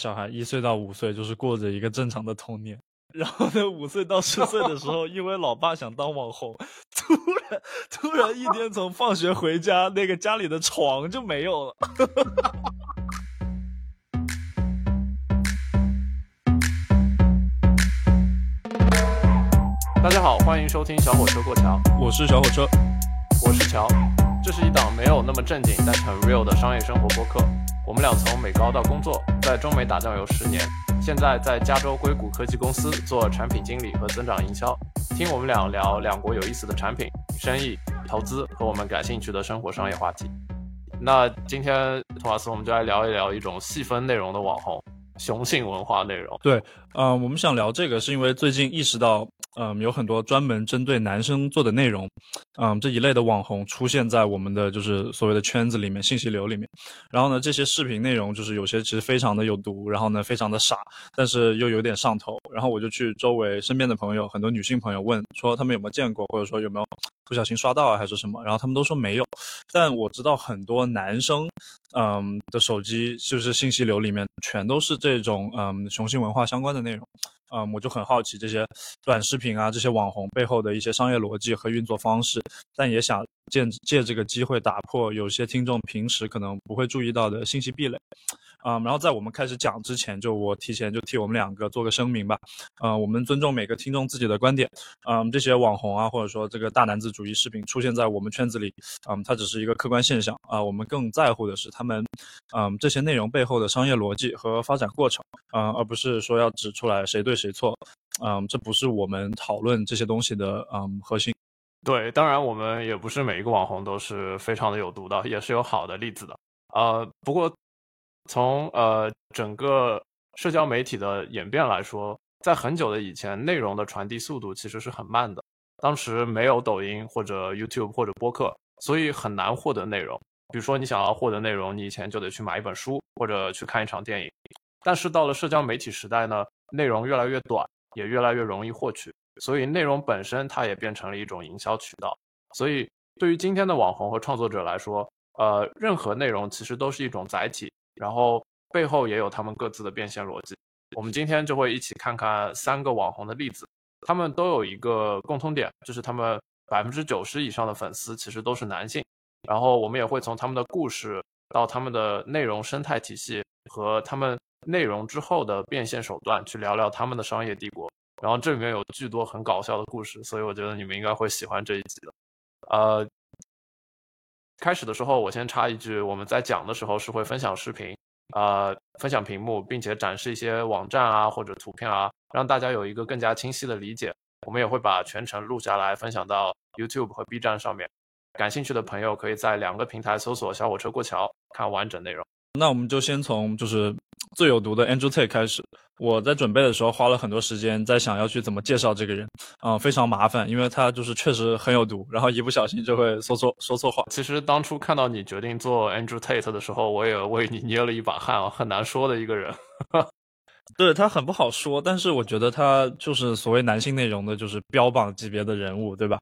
小孩一岁到五岁就是过着一个正常的童年，然后呢，五岁到十岁的时候，因为老爸想当网红，突然突然一天从放学回家，那个家里的床就没有了。大家好，欢迎收听小火车过桥，我是小火车，我是乔，这是一档没有那么正经但很 real 的商业生活播客。我们俩从美高到工作，在中美打酱油十年，现在在加州硅谷科技公司做产品经理和增长营销。听我们俩聊两国有意思的产品、生意、投资和我们感兴趣的生活商业话题。那今天托马斯，我们就来聊一聊一种细分内容的网红——雄性文化内容。对，嗯，我们想聊这个是因为最近意识到。嗯，有很多专门针对男生做的内容，嗯，这一类的网红出现在我们的就是所谓的圈子里面、信息流里面。然后呢，这些视频内容就是有些其实非常的有毒，然后呢非常的傻，但是又有点上头。然后我就去周围身边的朋友，很多女性朋友问说他们有没有见过，或者说有没有不小心刷到啊，还是什么？然后他们都说没有。但我知道很多男生，嗯，的手机就是信息流里面全都是这种嗯雄性文化相关的内容。嗯，我就很好奇这些短视频啊，这些网红背后的一些商业逻辑和运作方式，但也想借借这个机会打破有些听众平时可能不会注意到的信息壁垒。嗯，然后在我们开始讲之前，就我提前就替我们两个做个声明吧。嗯，我们尊重每个听众自己的观点。嗯，这些网红啊，或者说这个大男子主义视频出现在我们圈子里，嗯，它只是一个客观现象啊。我们更在乎的是他们，嗯，这些内容背后的商业逻辑和发展过程，嗯，而不是说要指出来谁对谁错。嗯，这不是我们讨论这些东西的嗯核心。对，当然我们也不是每一个网红都是非常的有毒的，也是有好的例子的。呃，不过。从呃整个社交媒体的演变来说，在很久的以前，内容的传递速度其实是很慢的。当时没有抖音或者 YouTube 或者播客，所以很难获得内容。比如说，你想要获得内容，你以前就得去买一本书或者去看一场电影。但是到了社交媒体时代呢，内容越来越短，也越来越容易获取，所以内容本身它也变成了一种营销渠道。所以对于今天的网红和创作者来说，呃，任何内容其实都是一种载体。然后背后也有他们各自的变现逻辑。我们今天就会一起看看三个网红的例子，他们都有一个共通点，就是他们百分之九十以上的粉丝其实都是男性。然后我们也会从他们的故事到他们的内容生态体系和他们内容之后的变现手段去聊聊他们的商业帝国。然后这里面有巨多很搞笑的故事，所以我觉得你们应该会喜欢这一集的。呃。开始的时候，我先插一句，我们在讲的时候是会分享视频，呃，分享屏幕，并且展示一些网站啊或者图片啊，让大家有一个更加清晰的理解。我们也会把全程录下来，分享到 YouTube 和 B 站上面。感兴趣的朋友可以在两个平台搜索“小火车过桥”看完整内容。那我们就先从就是最有毒的 Andrew Tate 开始。我在准备的时候花了很多时间在想要去怎么介绍这个人，啊，非常麻烦，因为他就是确实很有毒，然后一不小心就会说错说错话。其实当初看到你决定做 Andrew Tate 的时候，我也为你捏了一把汗啊，很难说的一个人。对他很不好说，但是我觉得他就是所谓男性内容的，就是标榜级别的人物，对吧？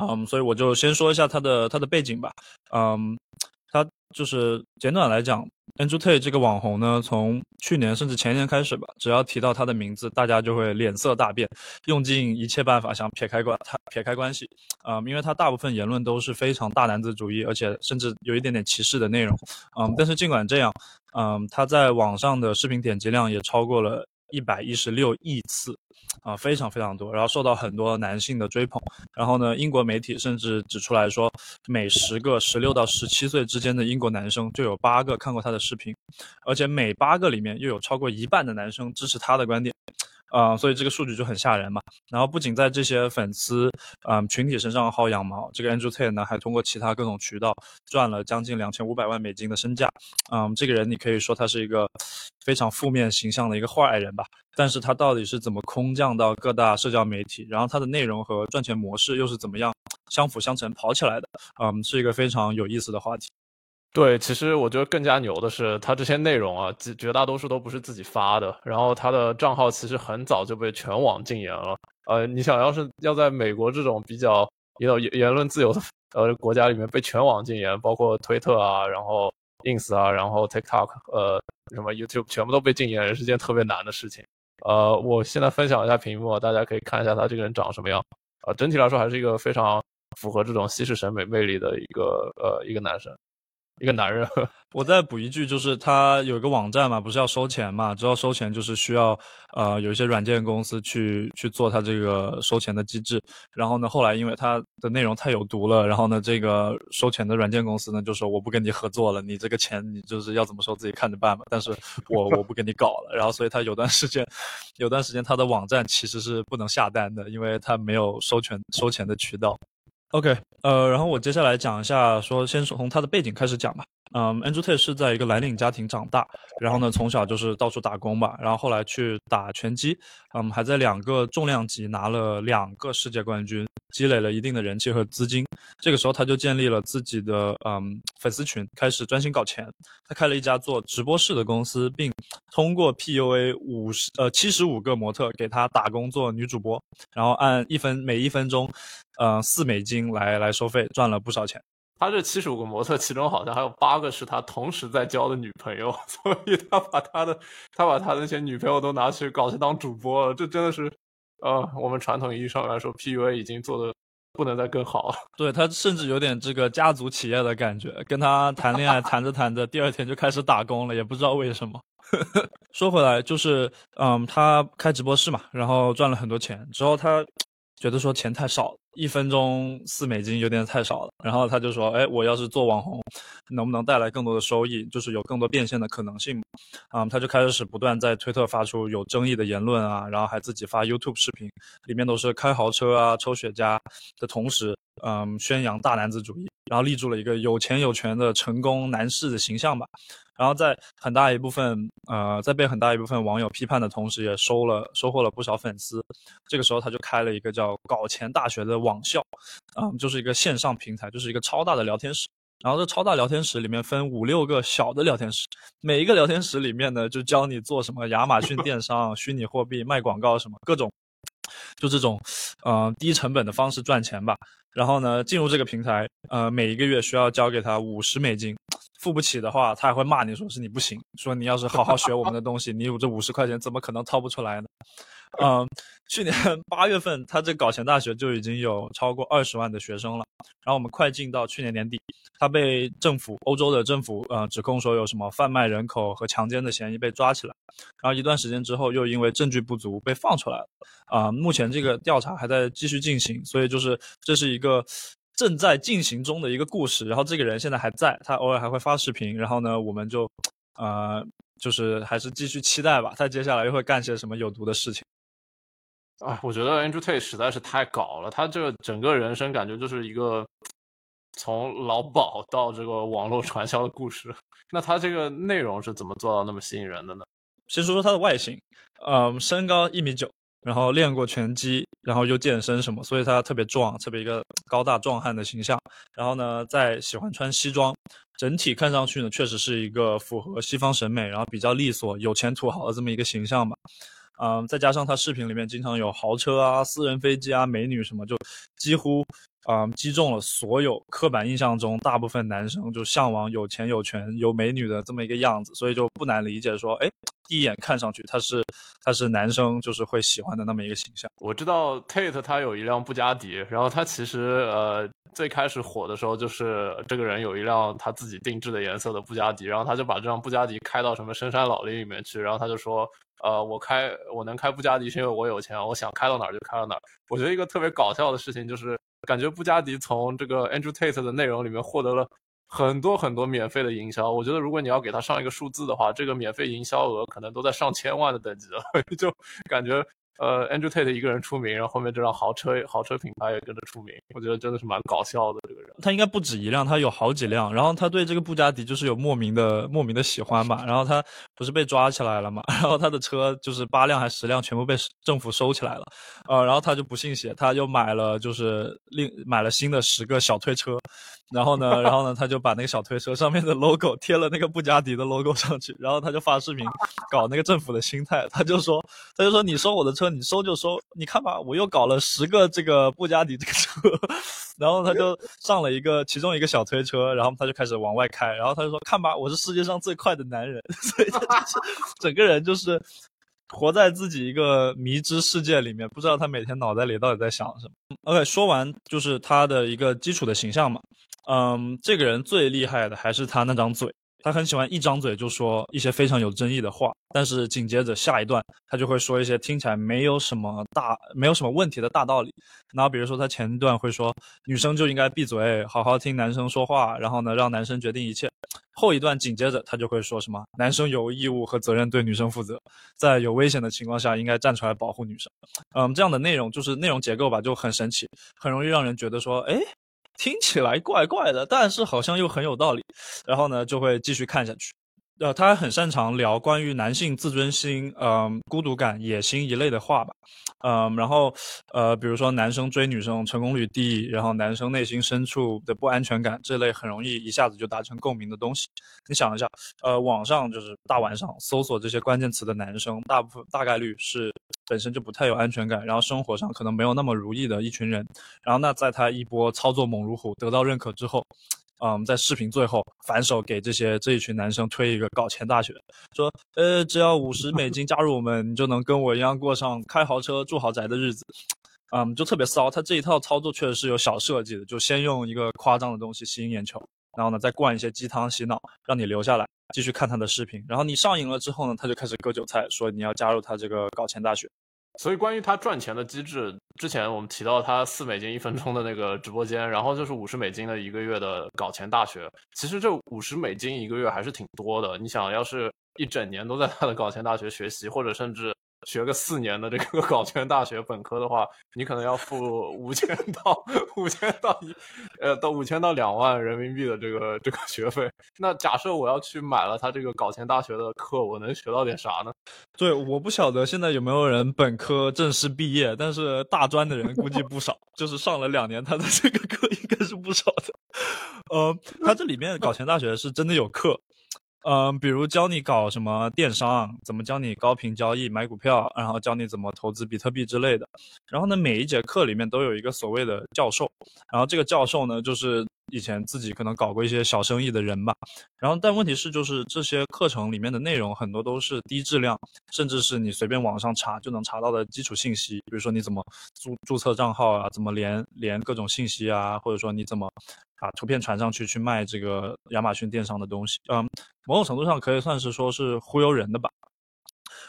嗯，所以我就先说一下他的他的背景吧。嗯，他就是简短来讲。Andrew Tate 这个网红呢，从去年甚至前年开始吧，只要提到他的名字，大家就会脸色大变，用尽一切办法想撇开关他撇开关系，啊，因为他大部分言论都是非常大男子主义，而且甚至有一点点歧视的内容，嗯，但是尽管这样，嗯，他在网上的视频点击量也超过了。一百一十六亿次，啊，非常非常多，然后受到很多男性的追捧。然后呢，英国媒体甚至指出来说，每十个十六到十七岁之间的英国男生就有八个看过他的视频，而且每八个里面又有超过一半的男生支持他的观点。啊，所以这个数据就很吓人嘛。然后不仅在这些粉丝嗯群体身上薅羊毛，这个 Andrew Tate 呢还通过其他各种渠道赚了将近两千五百万美金的身价。嗯，这个人你可以说他是一个非常负面形象的一个坏人吧。但是他到底是怎么空降到各大社交媒体，然后他的内容和赚钱模式又是怎么样相辅相成跑起来的？嗯，是一个非常有意思的话题。对，其实我觉得更加牛的是，他这些内容啊，绝绝大多数都不是自己发的。然后他的账号其实很早就被全网禁言了。呃，你想要是要在美国这种比较有言言论自由的呃国家里面被全网禁言，包括推特啊，然后 ins 啊，然后 tiktok，呃，什么 youtube 全部都被禁言，是件特别难的事情。呃，我现在分享一下屏幕，大家可以看一下他这个人长什么样。啊，整体来说还是一个非常符合这种西式审美魅力的一个呃一个男生。一个男人，我再补一句，就是他有一个网站嘛，不是要收钱嘛？知道收钱就是需要，呃，有一些软件公司去去做他这个收钱的机制。然后呢，后来因为他的内容太有毒了，然后呢，这个收钱的软件公司呢就说我不跟你合作了，你这个钱你就是要怎么收自己看着办吧。但是我我不跟你搞了。然后所以他有段时间，有段时间他的网站其实是不能下单的，因为他没有收权收钱的渠道。OK，呃，然后我接下来讲一下，说先从他的背景开始讲吧。嗯，Andrew Tate 是在一个蓝领家庭长大，然后呢，从小就是到处打工吧，然后后来去打拳击，嗯，还在两个重量级拿了两个世界冠军，积累了一定的人气和资金。这个时候他就建立了自己的嗯粉丝群，开始专心搞钱。他开了一家做直播室的公司，并通过 PUA 五十呃七十五个模特给他打工做女主播，然后按一分每一分钟。呃，四美金来来收费，赚了不少钱。他这七十五个模特，其中好像还有八个是他同时在交的女朋友，所以他把他的他把他那些女朋友都拿去搞去当主播了。这真的是，呃，我们传统意义上来说，PUA 已经做的不能再更好了。对他甚至有点这个家族企业的感觉，跟他谈恋爱谈着谈着，第二天就开始打工了，也不知道为什么。说回来，就是嗯，他开直播室嘛，然后赚了很多钱之后，他觉得说钱太少。一分钟四美金有点太少了，然后他就说：“哎，我要是做网红，能不能带来更多的收益？就是有更多变现的可能性。”啊，他就开始不断在推特发出有争议的言论啊，然后还自己发 YouTube 视频，里面都是开豪车啊、抽雪茄的同时，嗯，宣扬大男子主义，然后立住了一个有钱有权的成功男士的形象吧。然后在很大一部分，呃，在被很大一部分网友批判的同时，也收了收获了不少粉丝。这个时候，他就开了一个叫“搞钱大学”的网校，啊，就是一个线上平台，就是一个超大的聊天室。然后这超大聊天室里面分五六个小的聊天室，每一个聊天室里面呢，就教你做什么亚马逊电商、虚拟货币卖广告什么各种，就这种，呃，低成本的方式赚钱吧。然后呢，进入这个平台，呃，每一个月需要交给他五十美金。付不起的话，他还会骂你，说是你不行，说你要是好好学我们的东西，你有这五十块钱怎么可能掏不出来呢？嗯，去年 八月份，他这搞钱大学就已经有超过二十万的学生了。然后我们快进到去年年底，他被政府欧洲的政府呃指控说有什么贩卖人口和强奸的嫌疑被抓起来，然后一段时间之后又因为证据不足被放出来了。啊，目前这个调查还在继续进行，所以就是这是一个。正在进行中的一个故事，然后这个人现在还在，他偶尔还会发视频，然后呢，我们就，呃，就是还是继续期待吧，他接下来又会干些什么有毒的事情。啊，我觉得 Andrew Tate 实在是太搞了，他这个整个人生感觉就是一个从劳保到这个网络传销的故事。那他这个内容是怎么做到那么吸引人的呢？先说说他的外形，嗯，身高一米九。然后练过拳击，然后又健身什么，所以他特别壮，特别一个高大壮汉的形象。然后呢，在喜欢穿西装，整体看上去呢，确实是一个符合西方审美，然后比较利索、有钱土豪的这么一个形象吧。嗯，再加上他视频里面经常有豪车啊、私人飞机啊、美女什么，就几乎。啊，击中了所有刻板印象中大部分男生就向往有钱有权有美女的这么一个样子，所以就不难理解说，哎，第一眼看上去他是他是男生就是会喜欢的那么一个形象。我知道 Tate 他有一辆布加迪，然后他其实呃最开始火的时候就是这个人有一辆他自己定制的颜色的布加迪，然后他就把这辆布加迪开到什么深山老林里面去，然后他就说。呃，我开我能开布加迪是因为我有钱，我想开到哪儿就开到哪儿。我觉得一个特别搞笑的事情就是，感觉布加迪从这个 Andrew Tate 的内容里面获得了很多很多免费的营销。我觉得如果你要给他上一个数字的话，这个免费营销额可能都在上千万的等级了，就感觉。呃，Andrew Tate 一个人出名，然后后面这辆豪车豪车品牌也跟着出名，我觉得真的是蛮搞笑的这个人。他应该不止一辆，他有好几辆。然后他对这个布加迪就是有莫名的莫名的喜欢吧。然后他不是被抓起来了嘛？然后他的车就是八辆还是十辆全部被政府收起来了。呃，然后他就不信邪，他就买了就是另买了新的十个小推车。然后呢，然后呢，他就把那个小推车上面的 logo 贴了那个布加迪的 logo 上去。然后他就发视频搞那个政府的心态，他就说他就说你收我的车。车你收就收，你看吧，我又搞了十个这个布加迪这个车，然后他就上了一个其中一个小推车，然后他就开始往外开，然后他就说看吧，我是世界上最快的男人，所以他就是整个人就是活在自己一个迷之世界里面，不知道他每天脑袋里到底在想什么。OK，说完就是他的一个基础的形象嘛，嗯，这个人最厉害的还是他那张嘴。他很喜欢一张嘴就说一些非常有争议的话，但是紧接着下一段他就会说一些听起来没有什么大、没有什么问题的大道理。然后比如说他前一段会说女生就应该闭嘴，好好听男生说话，然后呢让男生决定一切。后一段紧接着他就会说什么男生有义务和责任对女生负责，在有危险的情况下应该站出来保护女生。嗯，这样的内容就是内容结构吧，就很神奇，很容易让人觉得说，哎。听起来怪怪的，但是好像又很有道理，然后呢就会继续看下去。呃，他还很擅长聊关于男性自尊心、嗯孤独感、野心一类的话吧，嗯，然后呃，比如说男生追女生成功率低，然后男生内心深处的不安全感这类很容易一下子就达成共鸣的东西。你想一下，呃，网上就是大晚上搜索这些关键词的男生，大部分大概率是本身就不太有安全感，然后生活上可能没有那么如意的一群人。然后那在他一波操作猛如虎得到认可之后。嗯，在视频最后反手给这些这一群男生推一个搞钱大学，说，呃，只要五十美金加入我们，你就能跟我一样过上开豪车住豪宅的日子，嗯，就特别骚。他这一套操作确实是有小设计的，就先用一个夸张的东西吸引眼球，然后呢再灌一些鸡汤洗脑，让你留下来继续看他的视频。然后你上瘾了之后呢，他就开始割韭菜，说你要加入他这个搞钱大学。所以，关于他赚钱的机制，之前我们提到他四美金一分钟的那个直播间，然后就是五十美金的一个月的搞钱大学。其实这五十美金一个月还是挺多的。你想要是一整年都在他的搞钱大学学习，或者甚至。学个四年的这个 搞钱大学本科的话，你可能要付五千到五千到一，呃，到五千到两万人民币的这个这个学费。那假设我要去买了他这个搞钱大学的课，我能学到点啥呢？对，我不晓得现在有没有人本科正式毕业，但是大专的人估计不少，就是上了两年他的这个课应该是不少的。呃，他这里面搞钱大学是真的有课。嗯，比如教你搞什么电商，怎么教你高频交易买股票，然后教你怎么投资比特币之类的。然后呢，每一节课里面都有一个所谓的教授，然后这个教授呢，就是以前自己可能搞过一些小生意的人吧。然后，但问题是，就是这些课程里面的内容很多都是低质量，甚至是你随便网上查就能查到的基础信息，比如说你怎么注注册账号啊，怎么连连各种信息啊，或者说你怎么。把图片传上去去卖这个亚马逊电商的东西，嗯，某种程度上可以算是说是忽悠人的吧。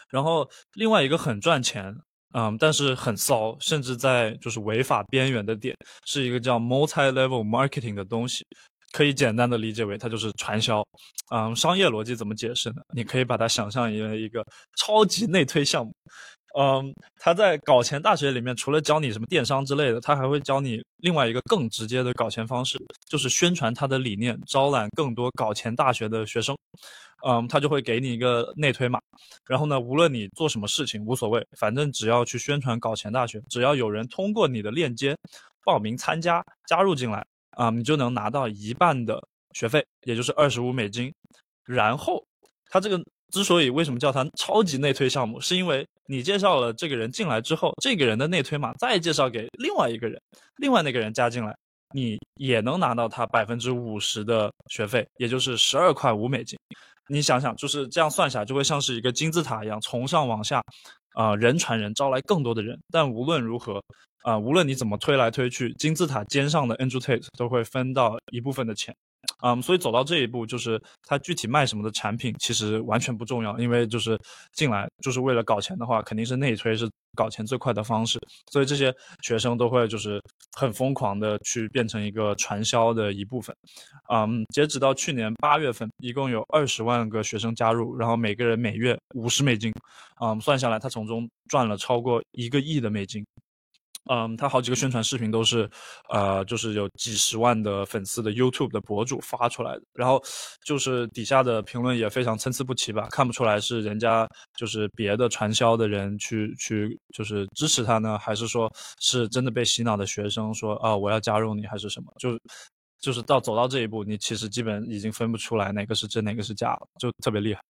然后另外一个很赚钱，嗯，但是很骚，甚至在就是违法边缘的点，是一个叫 multi-level marketing 的东西，可以简单的理解为它就是传销。嗯，商业逻辑怎么解释呢？你可以把它想象为一个超级内推项目。嗯，他在搞钱大学里面，除了教你什么电商之类的，他还会教你另外一个更直接的搞钱方式，就是宣传他的理念，招揽更多搞钱大学的学生。嗯，他就会给你一个内推码，然后呢，无论你做什么事情无所谓，反正只要去宣传搞钱大学，只要有人通过你的链接报名参加加入进来，啊，你就能拿到一半的学费，也就是二十五美金。然后他这个。之所以为什么叫它超级内推项目，是因为你介绍了这个人进来之后，这个人的内推码再介绍给另外一个人，另外那个人加进来，你也能拿到他百分之五十的学费，也就是十二块五美金。你想想，就是这样算下来，就会像是一个金字塔一样，从上往下，啊，人传人，招来更多的人。但无论如何，啊，无论你怎么推来推去，金字塔尖上的 Andrew Tate 都会分到一部分的钱。嗯，所以走到这一步，就是他具体卖什么的产品，其实完全不重要，因为就是进来就是为了搞钱的话，肯定是内推是搞钱最快的方式。所以这些学生都会就是很疯狂的去变成一个传销的一部分。嗯，截止到去年八月份，一共有二十万个学生加入，然后每个人每月五十美金，嗯，算下来他从中赚了超过一个亿的美金。嗯，他好几个宣传视频都是，呃，就是有几十万的粉丝的 YouTube 的博主发出来的，然后就是底下的评论也非常参差不齐吧，看不出来是人家就是别的传销的人去去就是支持他呢，还是说是真的被洗脑的学生说啊我要加入你还是什么，就就是到走到这一步，你其实基本已经分不出来哪个是真哪个是假了，就特别厉害。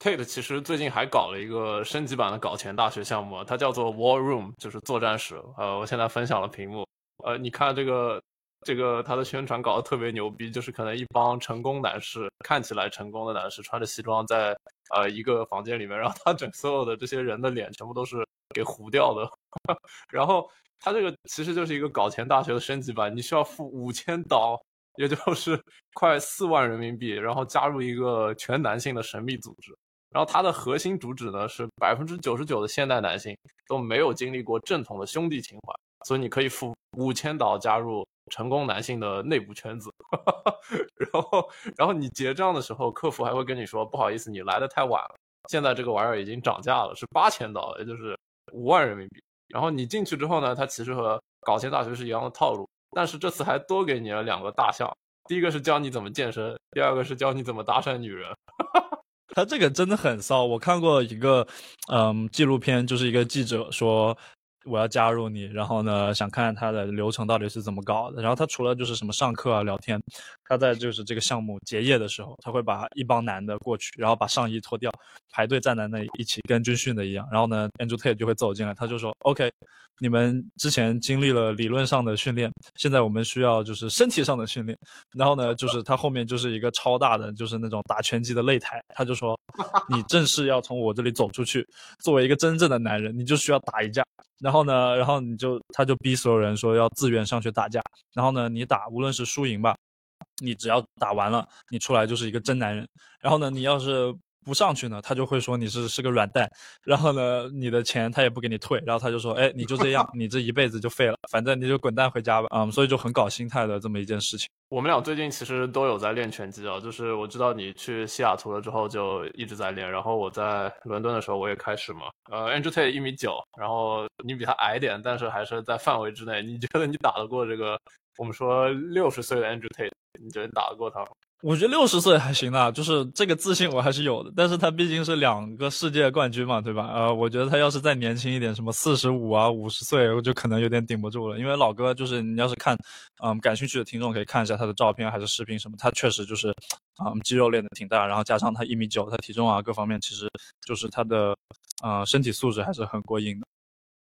Tate 其实最近还搞了一个升级版的搞钱大学项目，它叫做 War Room，就是作战室。呃，我现在分享了屏幕，呃，你看这个这个他的宣传搞得特别牛逼，就是可能一帮成功男士，看起来成功的男士，穿着西装在呃一个房间里面，然后他整所有的这些人的脸全部都是给糊掉的，然后他这个其实就是一个搞钱大学的升级版，你需要付五千刀，也就是快四万人民币，然后加入一个全男性的神秘组织。然后它的核心主旨呢是百分之九十九的现代男性都没有经历过正统的兄弟情怀，所以你可以付五千刀加入成功男性的内部圈子。然后，然后你结账的时候，客服还会跟你说：“不好意思，你来的太晚了，现在这个玩意儿已经涨价了，是八千刀，也就是五万人民币。”然后你进去之后呢，它其实和搞钱大学是一样的套路，但是这次还多给你了两个大项，第一个是教你怎么健身，第二个是教你怎么搭讪女人。他这个真的很骚，我看过一个，嗯，纪录片，就是一个记者说我要加入你，然后呢，想看看他的流程到底是怎么搞的。然后他除了就是什么上课啊、聊天，他在就是这个项目结业的时候，他会把一帮男的过去，然后把上衣脱掉，排队站在那一起跟军训的一样。然后呢，Andrew Tate 就会走进来，他就说：“OK。”你们之前经历了理论上的训练，现在我们需要就是身体上的训练。然后呢，就是他后面就是一个超大的，就是那种打拳击的擂台。他就说，你正式要从我这里走出去，作为一个真正的男人，你就需要打一架。然后呢，然后你就他就逼所有人说要自愿上去打架。然后呢，你打无论是输赢吧，你只要打完了，你出来就是一个真男人。然后呢，你要是。不上去呢，他就会说你是是个软蛋，然后呢，你的钱他也不给你退，然后他就说，哎，你就这样，你这一辈子就废了，反正你就滚蛋回家吧，嗯，所以就很搞心态的这么一件事情。我们俩最近其实都有在练拳击啊，就是我知道你去西雅图了之后就一直在练，然后我在伦敦的时候我也开始嘛，呃，Andrew Tate 一米九，然后你比他矮点，但是还是在范围之内。你觉得你打得过这个我们说六十岁的 Andrew Tate？你觉得打得过他吗？我觉得六十岁还行啊，就是这个自信我还是有的。但是他毕竟是两个世界冠军嘛，对吧？呃，我觉得他要是再年轻一点，什么四十五啊、五十岁，我就可能有点顶不住了。因为老哥就是你要是看，嗯，感兴趣的听众可以看一下他的照片还是视频什么，他确实就是，嗯，肌肉练得挺大，然后加上他一米九，他体重啊各方面其实就是他的，呃，身体素质还是很过硬的。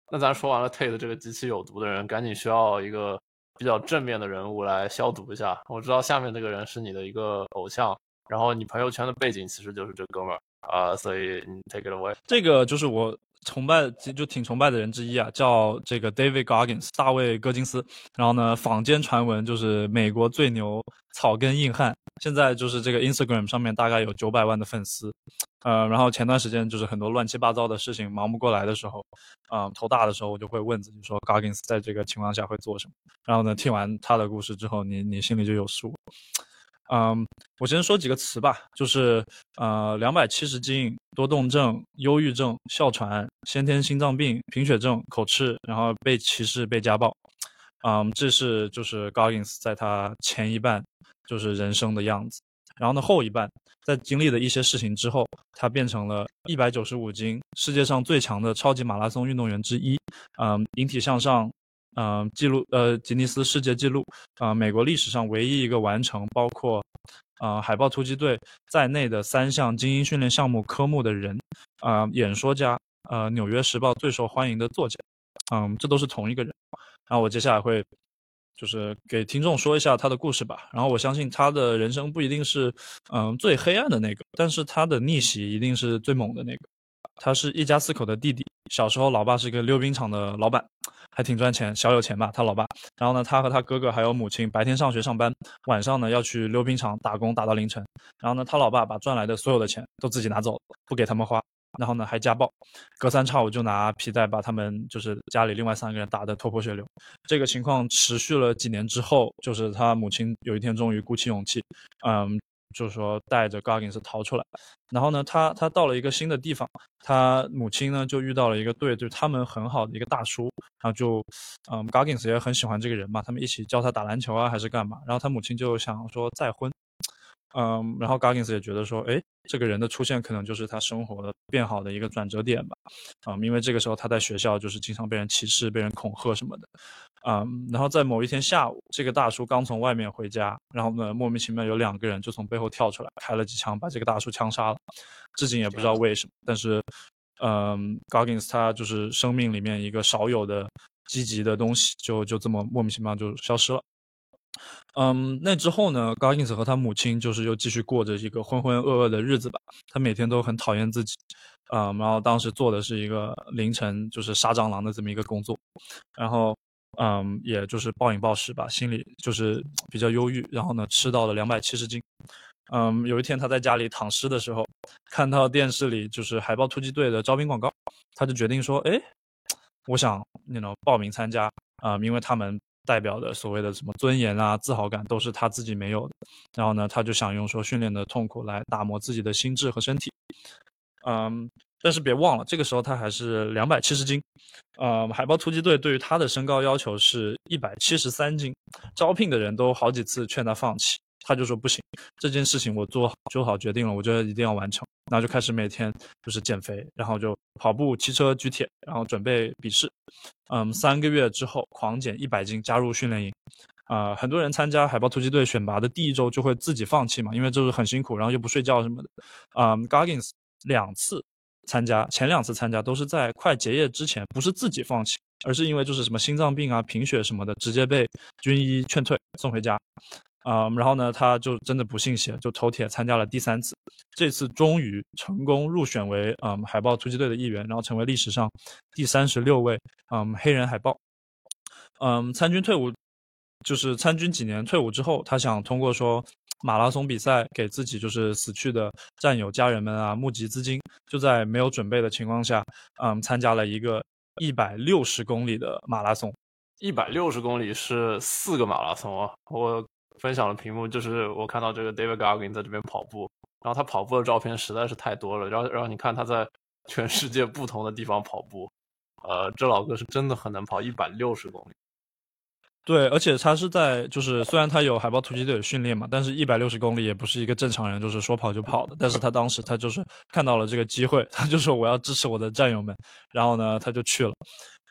那咱说完了 Tate 这个极其有毒的人，赶紧需要一个。比较正面的人物来消毒一下。我知道下面这个人是你的一个偶像，然后你朋友圈的背景其实就是这哥们儿啊，所以你 take it away。这个就是我崇拜就挺崇拜的人之一啊，叫这个 David Goggins，大卫·戈金斯。然后呢，坊间传闻就是美国最牛草根硬汉，现在就是这个 Instagram 上面大概有九百万的粉丝。呃，然后前段时间就是很多乱七八糟的事情忙不过来的时候，嗯，头大的时候，我就会问自己说，Goggins 在这个情况下会做什么？然后呢，听完他的故事之后，你你心里就有数。嗯，我先说几个词吧，就是呃，两百七十斤，多动症、忧郁症、哮喘、先天心脏病、贫血症、口吃，然后被歧视、被家暴。嗯，这是就是 Goggins 在他前一半就是人生的样子。然后呢，后一半在经历了一些事情之后，他变成了一百九十五斤，世界上最强的超级马拉松运动员之一。嗯，引体向上，嗯，记录呃吉尼斯世界纪录，啊，美国历史上唯一一个完成包括，呃海豹突击队在内的三项精英训练项目科目的人，啊，演说家，呃，纽约时报最受欢迎的作家，嗯，这都是同一个人。然后我接下来会。就是给听众说一下他的故事吧，然后我相信他的人生不一定是，嗯，最黑暗的那个，但是他的逆袭一定是最猛的那个。他是一家四口的弟弟，小时候老爸是一个溜冰场的老板，还挺赚钱，小有钱吧。他老爸，然后呢，他和他哥哥还有母亲白天上学上班，晚上呢要去溜冰场打工打到凌晨。然后呢，他老爸把赚来的所有的钱都自己拿走，不给他们花。然后呢，还家暴，隔三差五就拿皮带把他们，就是家里另外三个人打得头破血流。这个情况持续了几年之后，就是他母亲有一天终于鼓起勇气，嗯，就是说带着 Goggins 逃出来。然后呢，他他到了一个新的地方，他母亲呢就遇到了一个对就是他们很好的一个大叔，然后就，嗯，Goggins 也很喜欢这个人嘛，他们一起教他打篮球啊还是干嘛。然后他母亲就想说再婚。嗯，然后 Goggins 也觉得说，哎，这个人的出现可能就是他生活的变好的一个转折点吧。嗯，因为这个时候他在学校就是经常被人歧视、被人恐吓什么的。嗯，然后在某一天下午，这个大叔刚从外面回家，然后呢，莫名其妙有两个人就从背后跳出来，开了几枪，把这个大叔枪杀了。至今也不知道为什么，但是，嗯，Goggins 他就是生命里面一个少有的积极的东西，就就这么莫名其妙就消失了。嗯，那之后呢，Goggins 和他母亲就是又继续过着一个浑浑噩噩的日子吧。他每天都很讨厌自己，嗯，然后当时做的是一个凌晨就是杀蟑螂的这么一个工作，然后，嗯，也就是暴饮暴食吧，心里就是比较忧郁，然后呢，吃到了两百七十斤。嗯，有一天他在家里躺尸的时候，看到电视里就是海豹突击队的招聘广告，他就决定说，哎，我想那种报名参加啊，因为他们。代表的所谓的什么尊严啊、自豪感，都是他自己没有的。然后呢，他就想用说训练的痛苦来打磨自己的心智和身体。嗯，但是别忘了，这个时候他还是两百七十斤。呃，海豹突击队对于他的身高要求是一百七十三斤，招聘的人都好几次劝他放弃。他就说不行，这件事情我做好做好决定了，我觉得一定要完成。然后就开始每天就是减肥，然后就跑步、骑车、举铁，然后准备笔试。嗯，三个月之后狂减一百斤，加入训练营。啊，很多人参加海豹突击队选拔的第一周就会自己放弃嘛，因为就是很辛苦，然后又不睡觉什么的。啊，Goggins 两次参加，前两次参加都是在快结业之前，不是自己放弃，而是因为就是什么心脏病啊、贫血什么的，直接被军医劝退，送回家。啊，然后呢，他就真的不信邪，就头铁参加了第三次，这次终于成功入选为嗯海豹突击队的一员，然后成为历史上第三十六位嗯黑人海豹。嗯，参军退伍，就是参军几年退伍之后，他想通过说马拉松比赛给自己就是死去的战友家人们啊募集资金，就在没有准备的情况下，嗯，参加了一个一百六十公里的马拉松。一百六十公里是四个马拉松啊，我。分享的屏幕就是我看到这个 David Goggins 在这边跑步，然后他跑步的照片实在是太多了，然后然后你看他在全世界不同的地方跑步，呃，这老哥是真的很能跑，一百六十公里。对，而且他是在就是虽然他有海豹突击队的训练嘛，但是一百六十公里也不是一个正常人就是说跑就跑的，但是他当时他就是看到了这个机会，他就说我要支持我的战友们，然后呢他就去了。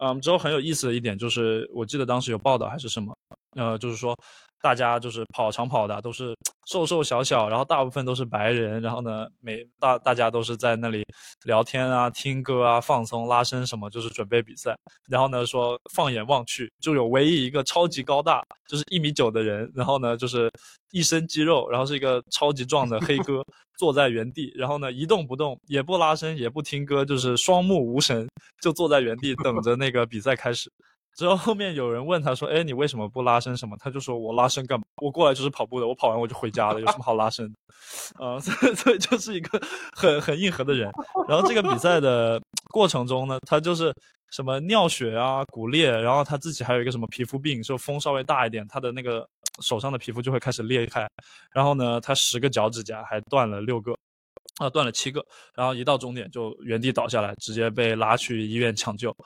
嗯，之后很有意思的一点就是，我记得当时有报道还是什么，呃，就是说。大家就是跑长跑的，都是瘦瘦小小，然后大部分都是白人，然后呢，每大大家都是在那里聊天啊、听歌啊、放松、拉伸什么，就是准备比赛。然后呢，说放眼望去，就有唯一一个超级高大，就是一米九的人，然后呢，就是一身肌肉，然后是一个超级壮的黑哥，坐在原地，然后呢一动不动，也不拉伸，也不听歌，就是双目无神，就坐在原地等着那个比赛开始。之后后面有人问他说：“哎，你为什么不拉伸什么？”他就说：“我拉伸干嘛？我过来就是跑步的，我跑完我就回家了，有什么好拉伸的？”啊，所以所以就是一个很很硬核的人。然后这个比赛的过程中呢，他就是什么尿血啊、骨裂，然后他自己还有一个什么皮肤病，就风稍微大一点，他的那个手上的皮肤就会开始裂开。然后呢，他十个脚趾甲还断了六个，啊，断了七个。然后一到终点就原地倒下来，直接被拉去医院抢救。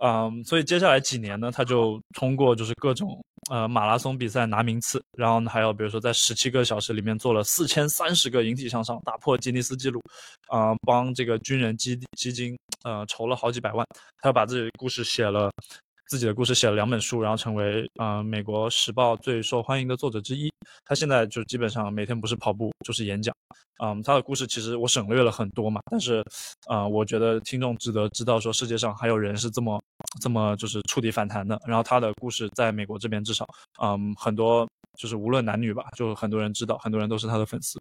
嗯，所以接下来几年呢，他就通过就是各种呃马拉松比赛拿名次，然后呢还有比如说在十七个小时里面做了四千三十个引体向上，打破吉尼斯纪录，啊，帮这个军人基基金呃筹了好几百万，他又把自己的故事写了。自己的故事写了两本书，然后成为呃美国时报最受欢迎的作者之一。他现在就基本上每天不是跑步就是演讲。嗯，他的故事其实我省略了很多嘛，但是啊，我觉得听众值得知道说世界上还有人是这么这么就是触底反弹的。然后他的故事在美国这边至少嗯很多就是无论男女吧，就很多人知道，很多人都是他的粉丝。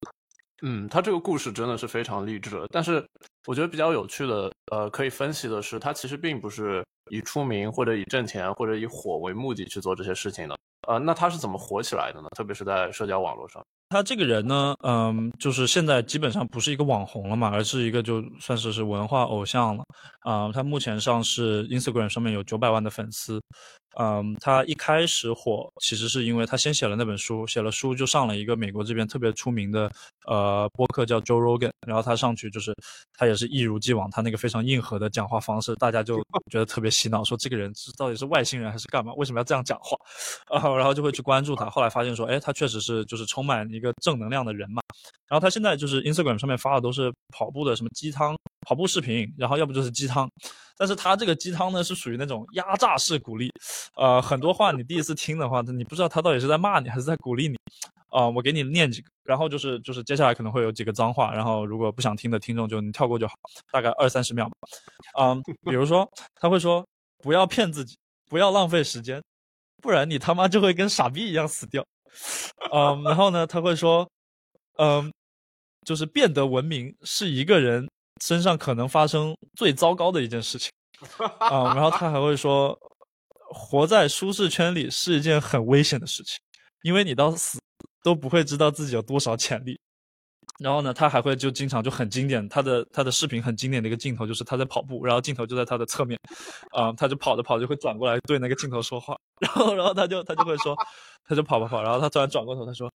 嗯，他这个故事真的是非常励志。但是我觉得比较有趣的呃可以分析的是，他其实并不是。以出名或者以挣钱或者以火为目的去做这些事情的，呃，那他是怎么火起来的呢？特别是在社交网络上，他这个人呢，嗯，就是现在基本上不是一个网红了嘛，而是一个就算是是文化偶像了，啊，他目前上是 Instagram 上面有九百万的粉丝。嗯，他一开始火，其实是因为他先写了那本书，写了书就上了一个美国这边特别出名的呃播客叫 Joe Rogan，然后他上去就是他也是一如既往，他那个非常硬核的讲话方式，大家就觉得特别洗脑，说这个人是到底是外星人还是干嘛？为什么要这样讲话？啊，然后就会去关注他。后来发现说，哎，他确实是就是充满一个正能量的人嘛。然后他现在就是 Instagram 上面发的都是跑步的什么鸡汤跑步视频，然后要不就是鸡汤。但是他这个鸡汤呢是属于那种压榨式鼓励，呃，很多话你第一次听的话，你不知道他到底是在骂你还是在鼓励你。啊，我给你念几个，然后就是就是接下来可能会有几个脏话，然后如果不想听的听众就你跳过就好，大概二三十秒吧。嗯，比如说他会说不要骗自己，不要浪费时间，不然你他妈就会跟傻逼一样死掉。嗯，然后呢他会说，嗯，就是变得文明是一个人身上可能发生最糟糕的一件事情。啊，然后他还会说，活在舒适圈里是一件很危险的事情，因为你到死。都不会知道自己有多少潜力，然后呢，他还会就经常就很经典，他的他的视频很经典的一个镜头就是他在跑步，然后镜头就在他的侧面，啊，他就跑着跑着会转过来对那个镜头说话，然后然后他就他就会说，他就跑跑跑，然后他突然转过头他说，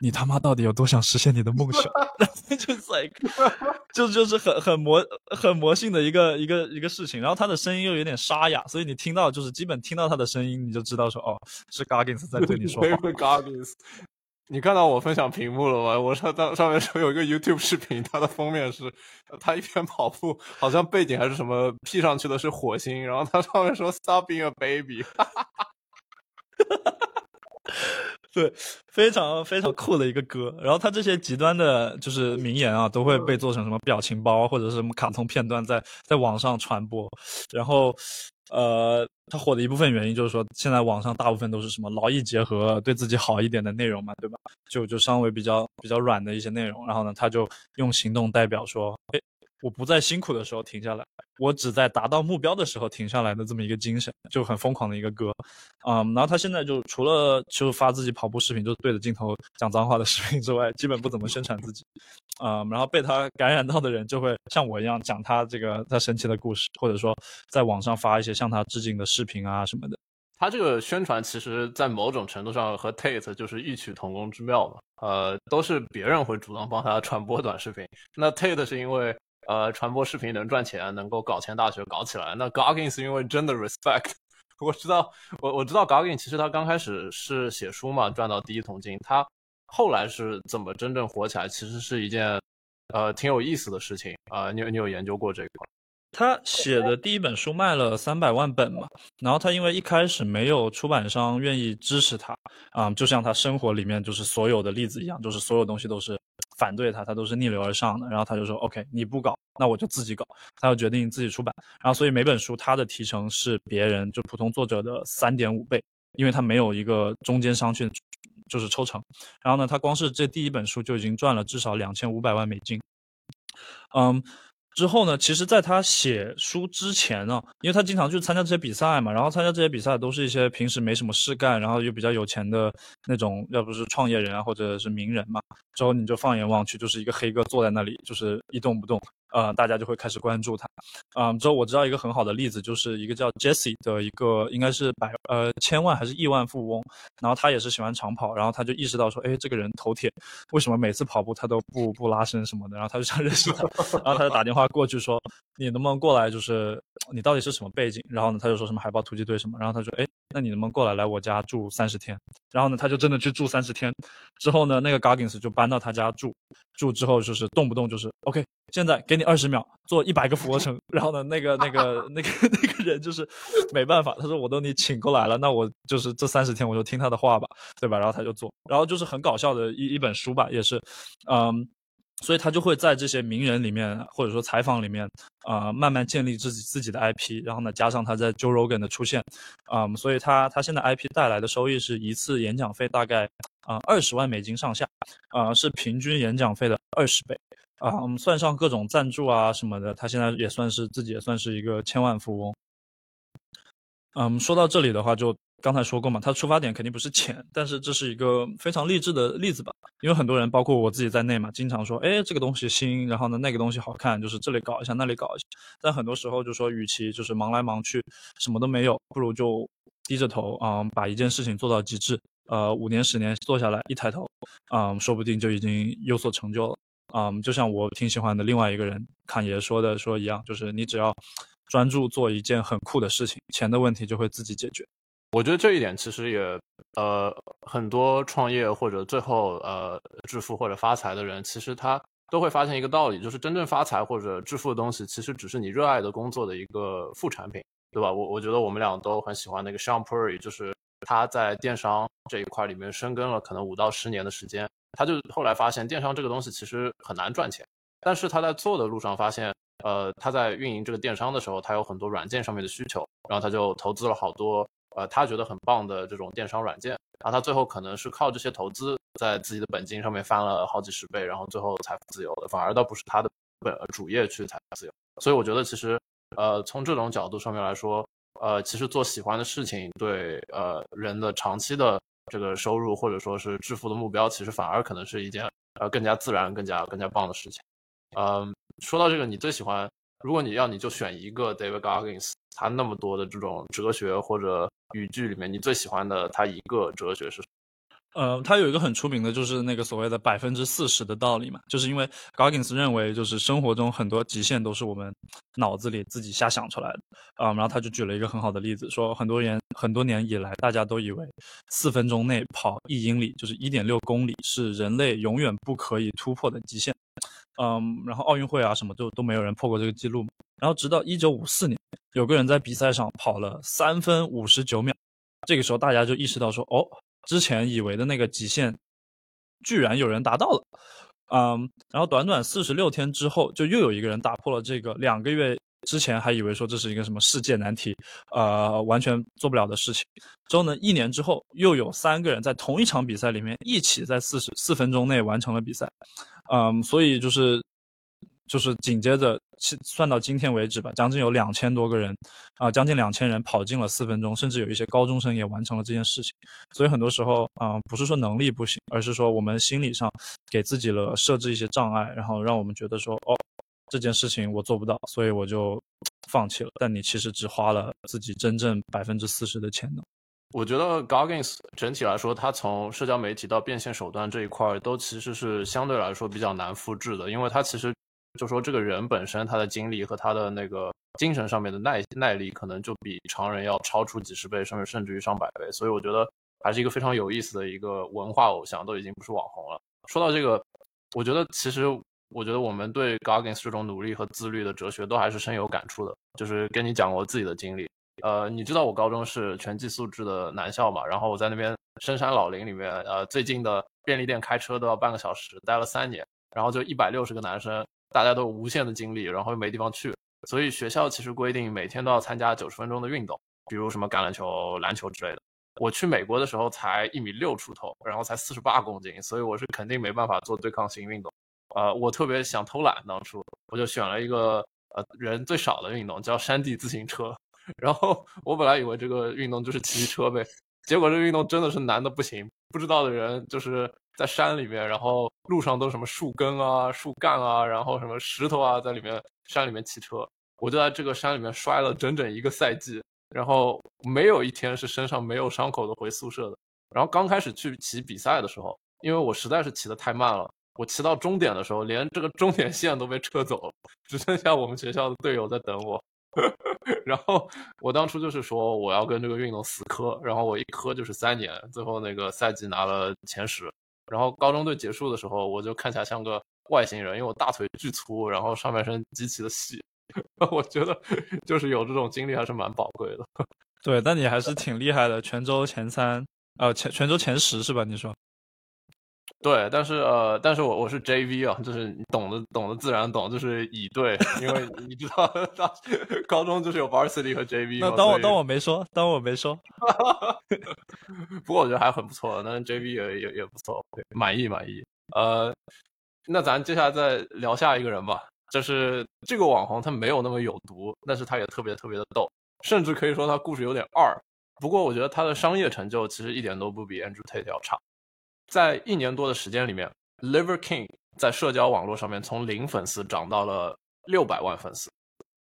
你他妈到底有多想实现你的梦想？就是 like 就就是很很魔很魔性的一个一个一个事情，然后他的声音又有点沙哑，所以你听到就是基本听到他的声音你就知道说哦是 Gargins 在对你说话。你看到我分享屏幕了吗？我上当上面说有一个 YouTube 视频，它的封面是他一边跑步，好像背景还是什么，P 上去的是火星，然后它上面说 “Stop being a baby”，对，非常非常酷的一个歌。然后他这些极端的就是名言啊，都会被做成什么表情包或者是什么卡通片段，在在网上传播，然后。呃，他火的一部分原因就是说，现在网上大部分都是什么劳逸结合、对自己好一点的内容嘛，对吧？就就稍微比较比较软的一些内容，然后呢，他就用行动代表说，哎。我不在辛苦的时候停下来，我只在达到目标的时候停下来的这么一个精神，就很疯狂的一个歌，嗯，然后他现在就除了就发自己跑步视频，就对着镜头讲脏话的视频之外，基本不怎么宣传自己，嗯，然后被他感染到的人就会像我一样讲他这个他神奇的故事，或者说在网上发一些向他致敬的视频啊什么的。他这个宣传其实，在某种程度上和 Tate 就是异曲同工之妙嘛，呃，都是别人会主动帮他传播短视频，那 Tate 是因为。呃，传播视频能赚钱，能够搞钱大学搞起来。那 Gargin 因为真的 respect，我知道，我我知道 Gargin 其实他刚开始是写书嘛，赚到第一桶金。他后来是怎么真正火起来，其实是一件呃挺有意思的事情啊。你有你有研究过这个？他写的第一本书卖了三百万本嘛，然后他因为一开始没有出版商愿意支持他啊，就像他生活里面就是所有的例子一样，就是所有东西都是。反对他，他都是逆流而上的。然后他就说：“OK，你不搞，那我就自己搞。”他就决定自己出版。然后，所以每本书他的提成是别人就普通作者的三点五倍，因为他没有一个中间商去就是抽成。然后呢，他光是这第一本书就已经赚了至少两千五百万美金。嗯。之后呢？其实，在他写书之前呢，因为他经常去参加这些比赛嘛，然后参加这些比赛都是一些平时没什么事干，然后又比较有钱的那种，要不是创业人啊，或者是名人嘛。之后你就放眼望去，就是一个黑哥坐在那里，就是一动不动。呃，大家就会开始关注他。嗯，之后我知道一个很好的例子，就是一个叫 Jesse 的一个，应该是百呃千万还是亿万富翁。然后他也是喜欢长跑，然后他就意识到说，哎，这个人头铁，为什么每次跑步他都不不拉伸什么的？然后他就想认识他，然后他就打电话过去说，你能不能过来？就是你到底是什么背景？然后呢，他就说什么海豹突击队什么。然后他说，哎，那你能不能过来来我家住三十天？然后呢，他就真的去住三十天。之后呢，那个 Gargins 就搬到他家住，住之后就是动不动就是 OK。现在给你二十秒做一百个俯卧撑，然后呢，那个那个那个 那个人就是 没办法，他说我都你请过来了，那我就是这三十天我就听他的话吧，对吧？然后他就做，然后就是很搞笑的一一本书吧，也是，嗯，所以他就会在这些名人里面或者说采访里面啊，慢慢建立自己自己的 IP，然后呢，加上他在 Joe Rogan 的出现，嗯，所以他他现在 IP 带来的收益是一次演讲费大概啊二十万美金上下，啊，是平均演讲费的二十倍。啊，我们算上各种赞助啊什么的，他现在也算是自己也算是一个千万富翁。嗯，说到这里的话，就刚才说过嘛，他出发点肯定不是钱，但是这是一个非常励志的例子吧？因为很多人，包括我自己在内嘛，经常说，哎，这个东西新，然后呢，那个东西好看，就是这里搞一下，那里搞一下。但很多时候就说，与其就是忙来忙去，什么都没有，不如就低着头啊，把一件事情做到极致。呃，五年十年做下来，一抬头，嗯，说不定就已经有所成就了。嗯，就像我挺喜欢的另外一个人侃爷说的说一样，就是你只要专注做一件很酷的事情，钱的问题就会自己解决。我觉得这一点其实也呃很多创业或者最后呃致富或者发财的人，其实他都会发现一个道理，就是真正发财或者致富的东西，其实只是你热爱的工作的一个副产品，对吧？我我觉得我们俩都很喜欢那个 Sean Puri，就是他在电商这一块里面深耕了可能五到十年的时间，他就后来发现电商这个东西其实很难赚钱，但是他在做的路上发现，呃，他在运营这个电商的时候，他有很多软件上面的需求，然后他就投资了好多。呃，他觉得很棒的这种电商软件，然后他最后可能是靠这些投资，在自己的本金上面翻了好几十倍，然后最后财富自由的，反而倒不是他的本主业去财富自由。所以我觉得其实，呃，从这种角度上面来说，呃，其实做喜欢的事情，对呃人的长期的这个收入或者说是致富的目标，其实反而可能是一件呃更加自然、更加更加棒的事情。嗯，说到这个，你最喜欢，如果你要你就选一个 David Goggins。他那么多的这种哲学或者语句里面，你最喜欢的他一个哲学是？呃，他有一个很出名的，就是那个所谓的百分之四十的道理嘛，就是因为 Goggins 认为，就是生活中很多极限都是我们脑子里自己瞎想出来的啊。然后他就举了一个很好的例子，说很多年很多年以来，大家都以为四分钟内跑一英里，就是一点六公里，是人类永远不可以突破的极限。嗯，然后奥运会啊什么就都没有人破过这个记录。然后直到一九五四年，有个人在比赛上跑了三分五十九秒，这个时候大家就意识到说，哦，之前以为的那个极限，居然有人达到了。嗯，然后短短四十六天之后，就又有一个人打破了这个两个月之前还以为说这是一个什么世界难题，呃，完全做不了的事情。之后呢，一年之后，又有三个人在同一场比赛里面一起在四十四分钟内完成了比赛。嗯，所以就是，就是紧接着算到今天为止吧，将近有两千多个人，啊，将近两千人跑进了四分钟，甚至有一些高中生也完成了这件事情。所以很多时候，啊，不是说能力不行，而是说我们心理上给自己了设置一些障碍，然后让我们觉得说，哦，这件事情我做不到，所以我就放弃了。但你其实只花了自己真正百分之四十的潜能。我觉得 Goggins 整体来说，他从社交媒体到变现手段这一块，都其实是相对来说比较难复制的，因为他其实就说这个人本身他的精力和他的那个精神上面的耐耐力，可能就比常人要超出几十倍，甚至甚至于上百倍。所以我觉得还是一个非常有意思的一个文化偶像，都已经不是网红了。说到这个，我觉得其实我觉得我们对 Goggins 这种努力和自律的哲学都还是深有感触的，就是跟你讲我自己的经历。呃，你知道我高中是全寄宿制的男校嘛？然后我在那边深山老林里面，呃，最近的便利店开车都要半个小时，待了三年。然后就一百六十个男生，大家都无限的精力，然后又没地方去，所以学校其实规定每天都要参加九十分钟的运动，比如什么橄榄球、篮球之类的。我去美国的时候才一米六出头，然后才四十八公斤，所以我是肯定没办法做对抗性运动。呃，我特别想偷懒，当初我就选了一个呃人最少的运动，叫山地自行车。然后我本来以为这个运动就是骑车呗，结果这个运动真的是难的不行。不知道的人就是在山里面，然后路上都什么树根啊、树干啊，然后什么石头啊，在里面山里面骑车。我就在这个山里面摔了整整一个赛季，然后没有一天是身上没有伤口的回宿舍的。然后刚开始去骑比赛的时候，因为我实在是骑得太慢了，我骑到终点的时候，连这个终点线都被撤走了，只剩下我们学校的队友在等我。然后我当初就是说我要跟这个运动死磕，然后我一磕就是三年，最后那个赛季拿了前十。然后高中队结束的时候，我就看起来像个外星人，因为我大腿巨粗，然后上半身极其的细。我觉得就是有这种经历还是蛮宝贵的。对，但你还是挺厉害的，全州前三，呃，全全州前十是吧？你说？对，但是呃，但是我我是 JV 啊，就是你懂得懂得自然懂，就是乙队，因为你知道，高中就是有 varsity 和 JV。那当我当我没说，当我没说。不过我觉得还很不错，那 JV 也也也不错，满意满意。呃，那咱接下来再聊下一个人吧，就是这个网红他没有那么有毒，但是他也特别特别的逗，甚至可以说他故事有点二。不过我觉得他的商业成就其实一点都不比 Andrew Tate 要差。在一年多的时间里面，Liver King 在社交网络上面从零粉丝涨到了六百万粉丝。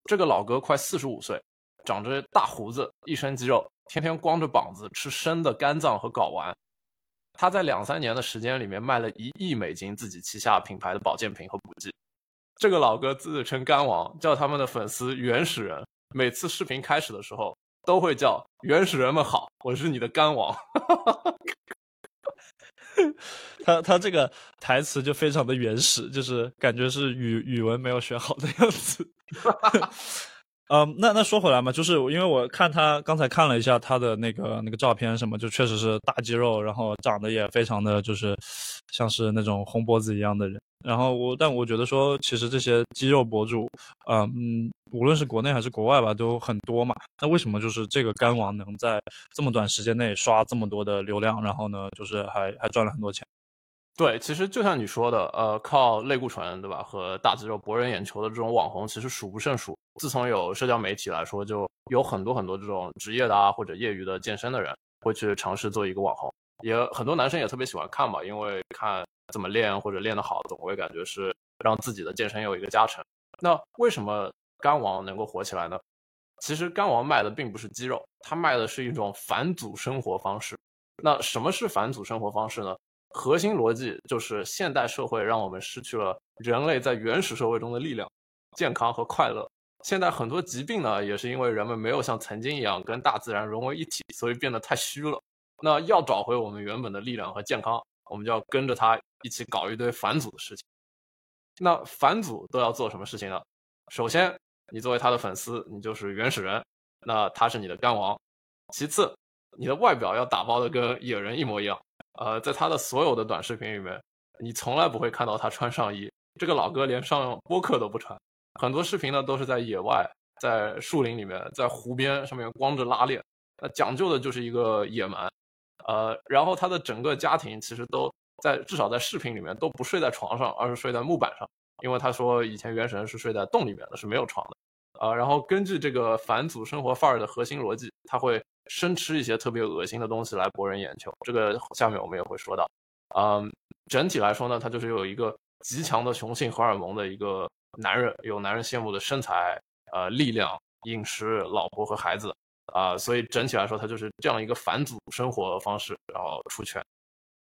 这个老哥快四十五岁，长着大胡子，一身肌肉，天天光着膀子吃生的肝脏和睾丸。他在两三年的时间里面卖了一亿美金自己旗下品牌的保健品和补剂。这个老哥自称肝王，叫他们的粉丝原始人。每次视频开始的时候，都会叫原始人们好，我是你的肝王。他他这个台词就非常的原始，就是感觉是语语文没有学好的样子。嗯，那那说回来嘛，就是因为我看他刚才看了一下他的那个那个照片什么，就确实是大肌肉，然后长得也非常的就是像是那种红脖子一样的人。然后我但我觉得说，其实这些肌肉博主，嗯，无论是国内还是国外吧，都很多嘛。那为什么就是这个干王能在这么短时间内刷这么多的流量，然后呢，就是还还赚了很多钱？对，其实就像你说的，呃，靠类固醇，对吧？和大肌肉博人眼球的这种网红，其实数不胜数。自从有社交媒体来说，就有很多很多这种职业的啊，或者业余的健身的人会去尝试做一个网红。也很多男生也特别喜欢看嘛，因为看怎么练或者练得好，总会感觉是让自己的健身有一个加成。那为什么干王能够火起来呢？其实干王卖的并不是肌肉，他卖的是一种返祖生活方式。那什么是返祖生活方式呢？核心逻辑就是现代社会让我们失去了人类在原始社会中的力量、健康和快乐。现在很多疾病呢，也是因为人们没有像曾经一样跟大自然融为一体，所以变得太虚了。那要找回我们原本的力量和健康，我们就要跟着他一起搞一堆返祖的事情。那返祖都要做什么事情呢？首先，你作为他的粉丝，你就是原始人，那他是你的干王。其次，你的外表要打包的跟野人一模一样。呃，在他的所有的短视频里面，你从来不会看到他穿上衣。这个老哥连上播客都不穿，很多视频呢都是在野外，在树林里面，在湖边上面光着拉链，那讲究的就是一个野蛮。呃，然后他的整个家庭其实都在，至少在视频里面都不睡在床上，而是睡在木板上，因为他说以前原神是睡在洞里面的，是没有床的。呃，然后根据这个返祖生活范儿的核心逻辑，他会。生吃一些特别恶心的东西来博人眼球，这个下面我们也会说到。嗯，整体来说呢，他就是有一个极强的雄性荷尔蒙的一个男人，有男人羡慕的身材、呃力量、饮食、老婆和孩子啊，所以整体来说，他就是这样一个反祖生活方式，然后出圈。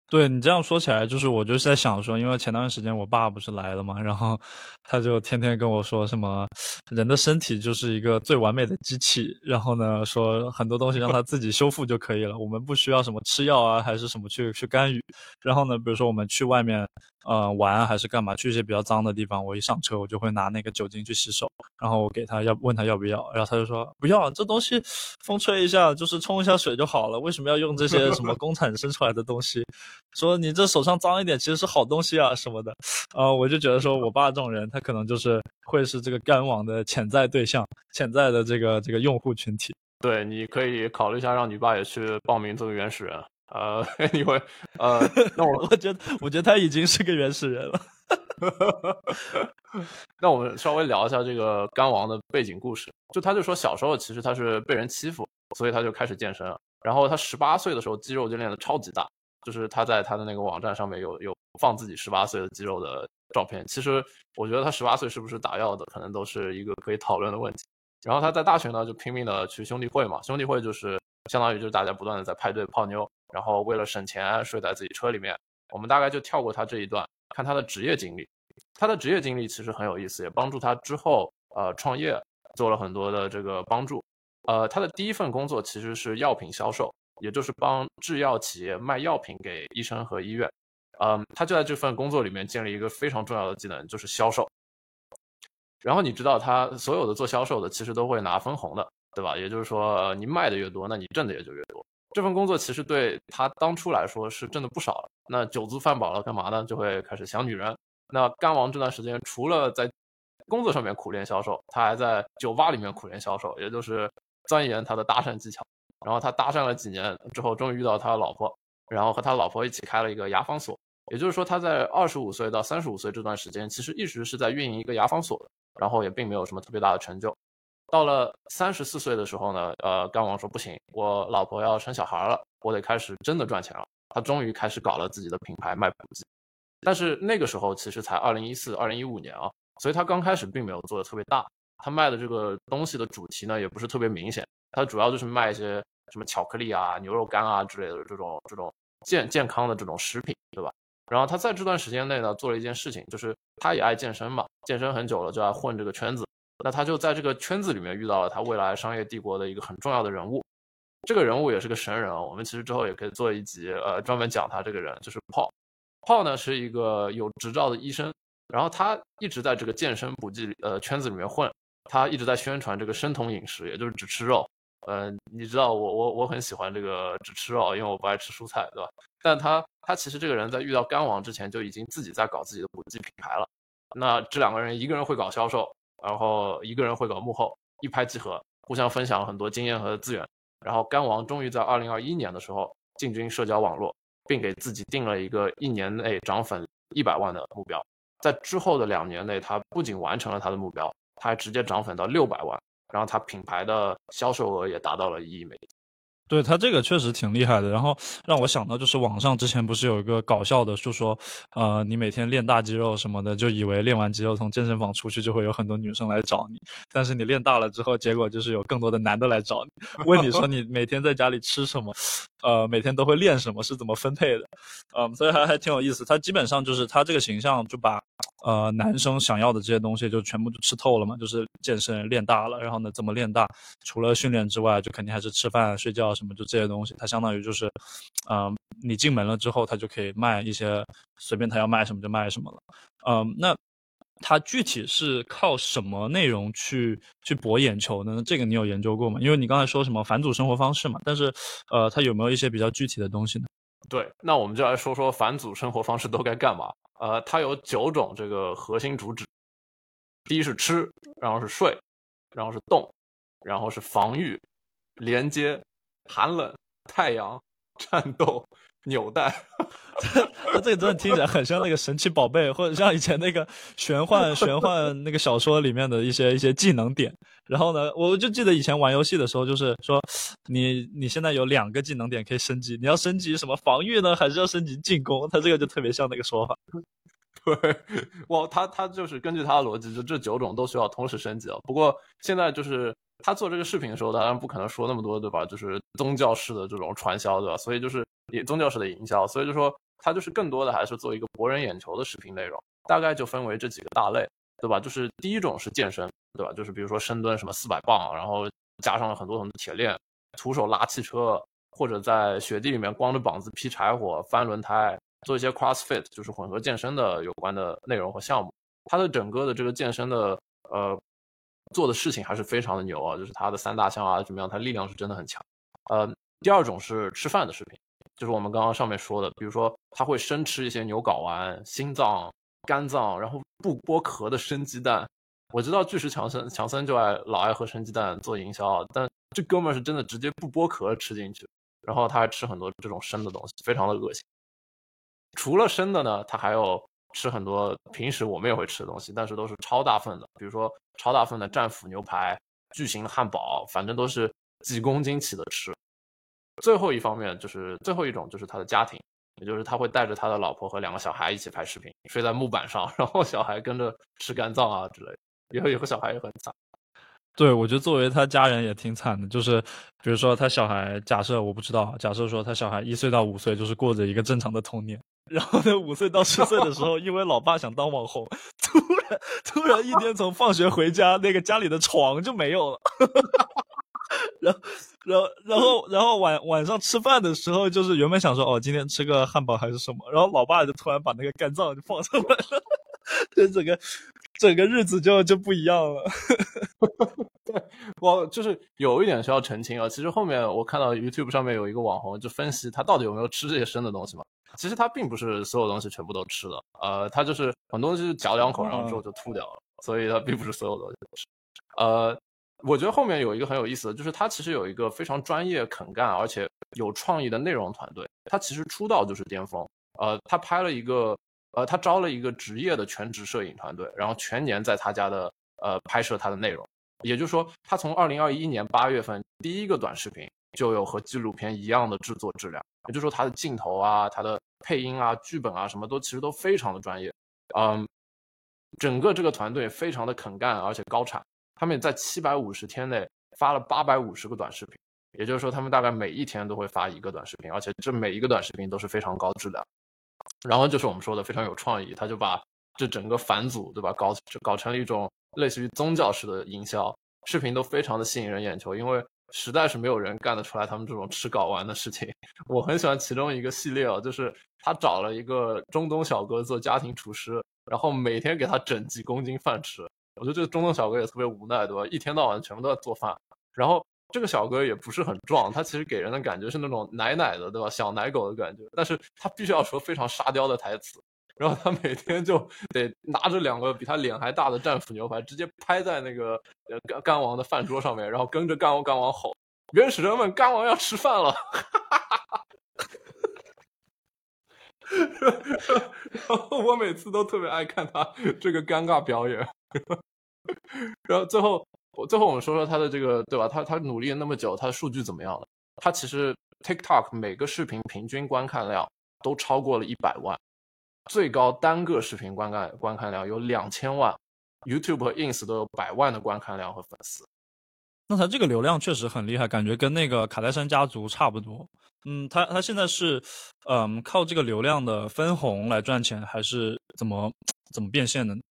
对你这样说起来，就是我就是在想说，因为前段时间我爸不是来了嘛，然后 他就天天跟我说什么，人的身体就是一个最完美的机器，然后呢说很多东西让他自己修复就可以了，我们不需要什么吃药啊，还是什么去去干预。然后呢，比如说我们去外面。呃，玩还是干嘛？去一些比较脏的地方，我一上车我就会拿那个酒精去洗手，然后我给他要问他要不要，然后他就说不要，这东西风吹一下就是冲一下水就好了，为什么要用这些什么工厂生出来的东西？说你这手上脏一点其实是好东西啊什么的，啊，我就觉得说我爸这种人他可能就是会是这个干网的潜在对象，潜在的这个这个用户群体。对，你可以考虑一下让你爸也去报名做原始人。呃，因为呃，那我我觉得，我觉得他已经是个原始人了。那我们稍微聊一下这个干王的背景故事。就他就说，小时候其实他是被人欺负，所以他就开始健身。然后他十八岁的时候，肌肉就练得超级大。就是他在他的那个网站上面有有放自己十八岁的肌肉的照片。其实我觉得他十八岁是不是打药的，可能都是一个可以讨论的问题。然后他在大学呢，就拼命的去兄弟会嘛。兄弟会就是相当于就是大家不断的在派对泡妞。然后为了省钱睡在自己车里面，我们大概就跳过他这一段，看他的职业经历。他的职业经历其实很有意思，也帮助他之后呃创业做了很多的这个帮助。呃，他的第一份工作其实是药品销售，也就是帮制药企业卖药品给医生和医院。嗯，他就在这份工作里面建立一个非常重要的技能，就是销售。然后你知道他所有的做销售的其实都会拿分红的，对吧？也就是说，你卖的越多，那你挣的也就越多。这份工作其实对他当初来说是挣的不少了。那酒足饭饱了，干嘛呢？就会开始想女人。那干王这段时间除了在工作上面苦练销售，他还在酒吧里面苦练销售，也就是钻研他的搭讪技巧。然后他搭讪了几年之后，终于遇到他的老婆，然后和他老婆一起开了一个牙防所。也就是说，他在二十五岁到三十五岁这段时间，其实一直是在运营一个牙防所的，然后也并没有什么特别大的成就。到了三十四岁的时候呢，呃，干王说不行，我老婆要生小孩了，我得开始真的赚钱了。他终于开始搞了自己的品牌卖补剂，但是那个时候其实才二零一四、二零一五年啊，所以他刚开始并没有做的特别大。他卖的这个东西的主题呢，也不是特别明显，他主要就是卖一些什么巧克力啊、牛肉干啊之类的这种这种健健康的这种食品，对吧？然后他在这段时间内呢，做了一件事情，就是他也爱健身嘛，健身很久了，就爱混这个圈子。那他就在这个圈子里面遇到了他未来商业帝国的一个很重要的人物，这个人物也是个神人啊。我们其实之后也可以做一集，呃，专门讲他这个人，就是 Paul。Paul 呢是一个有执照的医生，然后他一直在这个健身补剂呃圈子里面混，他一直在宣传这个生酮饮食，也就是只吃肉。嗯，你知道我我我很喜欢这个只吃肉，因为我不爱吃蔬菜，对吧？但他他其实这个人在遇到干王之前就已经自己在搞自己的补剂品牌了。那这两个人，一个人会搞销售，然后一个人会搞幕后，一拍即合，互相分享了很多经验和资源。然后甘王终于在二零二一年的时候进军社交网络，并给自己定了一个一年内涨粉一百万的目标。在之后的两年内，他不仅完成了他的目标，他还直接涨粉到六百万。然后他品牌的销售额也达到了一亿美金。对他这个确实挺厉害的，然后让我想到就是网上之前不是有一个搞笑的，就说，呃，你每天练大肌肉什么的，就以为练完肌肉从健身房出去就会有很多女生来找你，但是你练大了之后，结果就是有更多的男的来找你，问你说你每天在家里吃什么，呃，每天都会练什么，是怎么分配的，嗯，所以还还挺有意思。他基本上就是他这个形象就把，呃，男生想要的这些东西就全部都吃透了嘛，就是健身练大了，然后呢怎么练大，除了训练之外，就肯定还是吃饭睡觉。什么就这些东西，它相当于就是，嗯，你进门了之后，他就可以卖一些随便他要卖什么就卖什么了，嗯，那他具体是靠什么内容去去博眼球呢？这个你有研究过吗？因为你刚才说什么返祖生活方式嘛，但是呃，他有没有一些比较具体的东西呢？对，那我们就来说说返祖生活方式都该干嘛。呃，它有九种这个核心主旨，第一是吃，然后是睡，然后是动，然后是防御，连接。寒冷、太阳、战斗、纽带，他这个真的听起来很像那个神奇宝贝，或者像以前那个玄幻玄幻那个小说里面的一些一些技能点。然后呢，我就记得以前玩游戏的时候，就是说你你现在有两个技能点可以升级，你要升级什么防御呢，还是要升级进攻？他这个就特别像那个说法。对，哇，他他就是根据他的逻辑，就这九种都需要同时升级啊。不过现在就是。他做这个视频的时候，当然不可能说那么多，对吧？就是宗教式的这种传销，对吧？所以就是也宗教式的营销，所以就说他就是更多的还是做一个博人眼球的视频内容，大概就分为这几个大类，对吧？就是第一种是健身，对吧？就是比如说深蹲什么四百磅，然后加上了很多很多铁链，徒手拉汽车，或者在雪地里面光着膀子劈柴火、翻轮胎，做一些 CrossFit，就是混合健身的有关的内容和项目。他的整个的这个健身的呃。做的事情还是非常的牛啊，就是他的三大项啊怎么样，他力量是真的很强。呃，第二种是吃饭的视频，就是我们刚刚上面说的，比如说他会生吃一些牛睾丸、心脏、肝脏，然后不剥壳的生鸡蛋。我知道巨石强森强森就爱老爱喝生鸡蛋做营销，但这哥们儿是真的直接不剥壳吃进去，然后他还吃很多这种生的东西，非常的恶心。除了生的呢，他还有。吃很多平时我们也会吃的东西，但是都是超大份的，比如说超大份的战斧牛排、巨型汉堡，反正都是几公斤起的吃。最后一方面就是最后一种就是他的家庭，也就是他会带着他的老婆和两个小孩一起拍视频，睡在木板上，然后小孩跟着吃肝脏啊之类的。以后有个小孩也很惨。对，我觉得作为他家人也挺惨的，就是比如说他小孩，假设我不知道，假设说他小孩一岁到五岁就是过着一个正常的童年。然后呢，五岁到十岁的时候，因为老爸想当网红，突然突然一天从放学回家，那个家里的床就没有了。然后，然后，然后，然后晚晚上吃饭的时候，就是原本想说哦，今天吃个汉堡还是什么，然后老爸就突然把那个肝脏就放上来了，这整个整个日子就就不一样了。对，我就是有一点需要澄清啊，其实后面我看到 YouTube 上面有一个网红就分析他到底有没有吃这些生的东西嘛。其实他并不是所有东西全部都吃的，呃，他就是很多东西嚼两口，然后之后就吐掉了，所以他并不是所有东西都吃。呃，我觉得后面有一个很有意思的，就是他其实有一个非常专业、肯干而且有创意的内容团队。他其实出道就是巅峰，呃，他拍了一个，呃，他招了一个职业的全职摄影团队，然后全年在他家的呃拍摄他的内容。也就是说，他从二零二一年八月份第一个短视频。就有和纪录片一样的制作质量，也就是说，它的镜头啊、它的配音啊、剧本啊，什么都其实都非常的专业。嗯，整个这个团队非常的肯干，而且高产。他们在七百五十天内发了八百五十个短视频，也就是说，他们大概每一天都会发一个短视频，而且这每一个短视频都是非常高质量。然后就是我们说的非常有创意，他就把这整个反祖，对吧？搞搞成了一种类似于宗教式的营销，视频都非常的吸引人眼球，因为实在是没有人干得出来他们这种吃睾丸的事情。我很喜欢其中一个系列哦，就是他找了一个中东小哥做家庭厨师，然后每天给他整几公斤饭吃。我觉得这个中东小哥也特别无奈，对吧？一天到晚全部都在做饭，然后这个小哥也不是很壮，他其实给人的感觉是那种奶奶的，对吧？小奶狗的感觉，但是他必须要说非常沙雕的台词，然后他每天就得拿着两个比他脸还大的战斧牛排，直接拍在那个呃干干王的饭桌上面，然后跟着干王干王吼：“原始人们，干王要吃饭了！” 然后我每次都特别爱看他这个尴尬表演。然后最后，我最后我们说说他的这个，对吧？他他努力了那么久，他的数据怎么样了？他其实 TikTok 每个视频平均观看量都超过了一百万，最高单个视频观看观看量有两千万，YouTube 和 Ins 都有百万的观看量和粉丝。那他这个流量确实很厉害，感觉跟那个卡戴珊家族差不多。嗯，他他现在是，嗯，靠这个流量的分红来赚钱，还是怎么怎么变现的呢？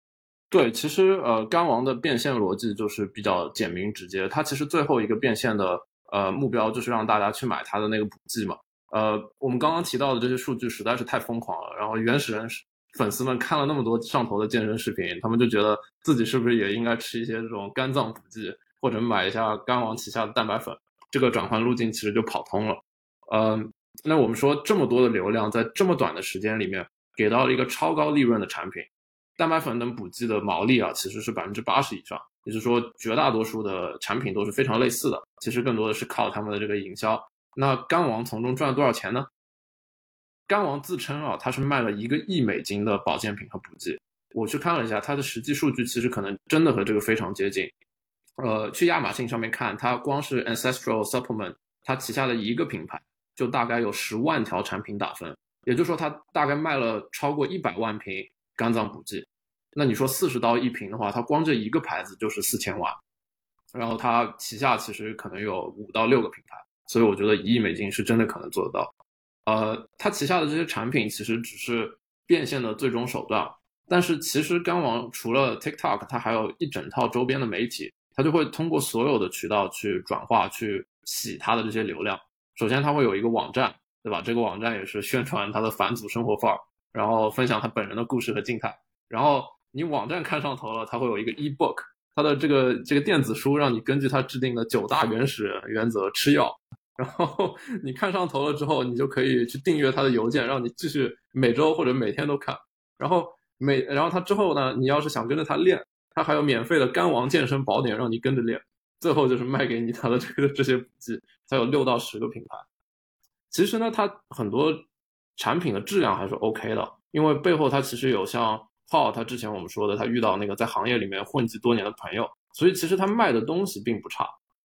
对，其实呃，干王的变现逻辑就是比较简明直接。他其实最后一个变现的呃目标就是让大家去买他的那个补剂嘛。呃，我们刚刚提到的这些数据实在是太疯狂了。然后原始人粉丝们看了那么多上头的健身视频，他们就觉得自己是不是也应该吃一些这种肝脏补剂，或者买一下干王旗下的蛋白粉？这个转换路径其实就跑通了。嗯，那我们说这么多的流量在这么短的时间里面给到了一个超高利润的产品。蛋白粉等补剂的毛利啊，其实是百分之八十以上，也就是说，绝大多数的产品都是非常类似的。其实更多的是靠他们的这个营销。那干王从中赚了多少钱呢？干王自称啊，他是卖了一个亿美金的保健品和补剂。我去看了一下，他的实际数据其实可能真的和这个非常接近。呃，去亚马逊上面看，它光是 Ancestral Supplement，它旗下的一个品牌就大概有十万条产品打分，也就是说，它大概卖了超过一百万瓶。肝脏补剂，那你说四十刀一瓶的话，它光这一个牌子就是四千万，然后它旗下其实可能有五到六个品牌，所以我觉得一亿美金是真的可能做得到。呃，它旗下的这些产品其实只是变现的最终手段，但是其实肝王除了 TikTok，它还有一整套周边的媒体，它就会通过所有的渠道去转化、去洗它的这些流量。首先，它会有一个网站，对吧？这个网站也是宣传它的返祖生活范儿。然后分享他本人的故事和静态，然后你网站看上头了，它会有一个 e-book，它的这个这个电子书让你根据它制定的九大原始原则吃药，然后你看上头了之后，你就可以去订阅它的邮件，让你继续每周或者每天都看，然后每然后它之后呢，你要是想跟着它练，它还有免费的肝王健身宝典让你跟着练，最后就是卖给你它的这个这些补剂，它有六到十个品牌，其实呢，它很多。产品的质量还是 OK 的，因为背后它其实有像 Paul 他之前我们说的，他遇到那个在行业里面混迹多年的朋友，所以其实他卖的东西并不差，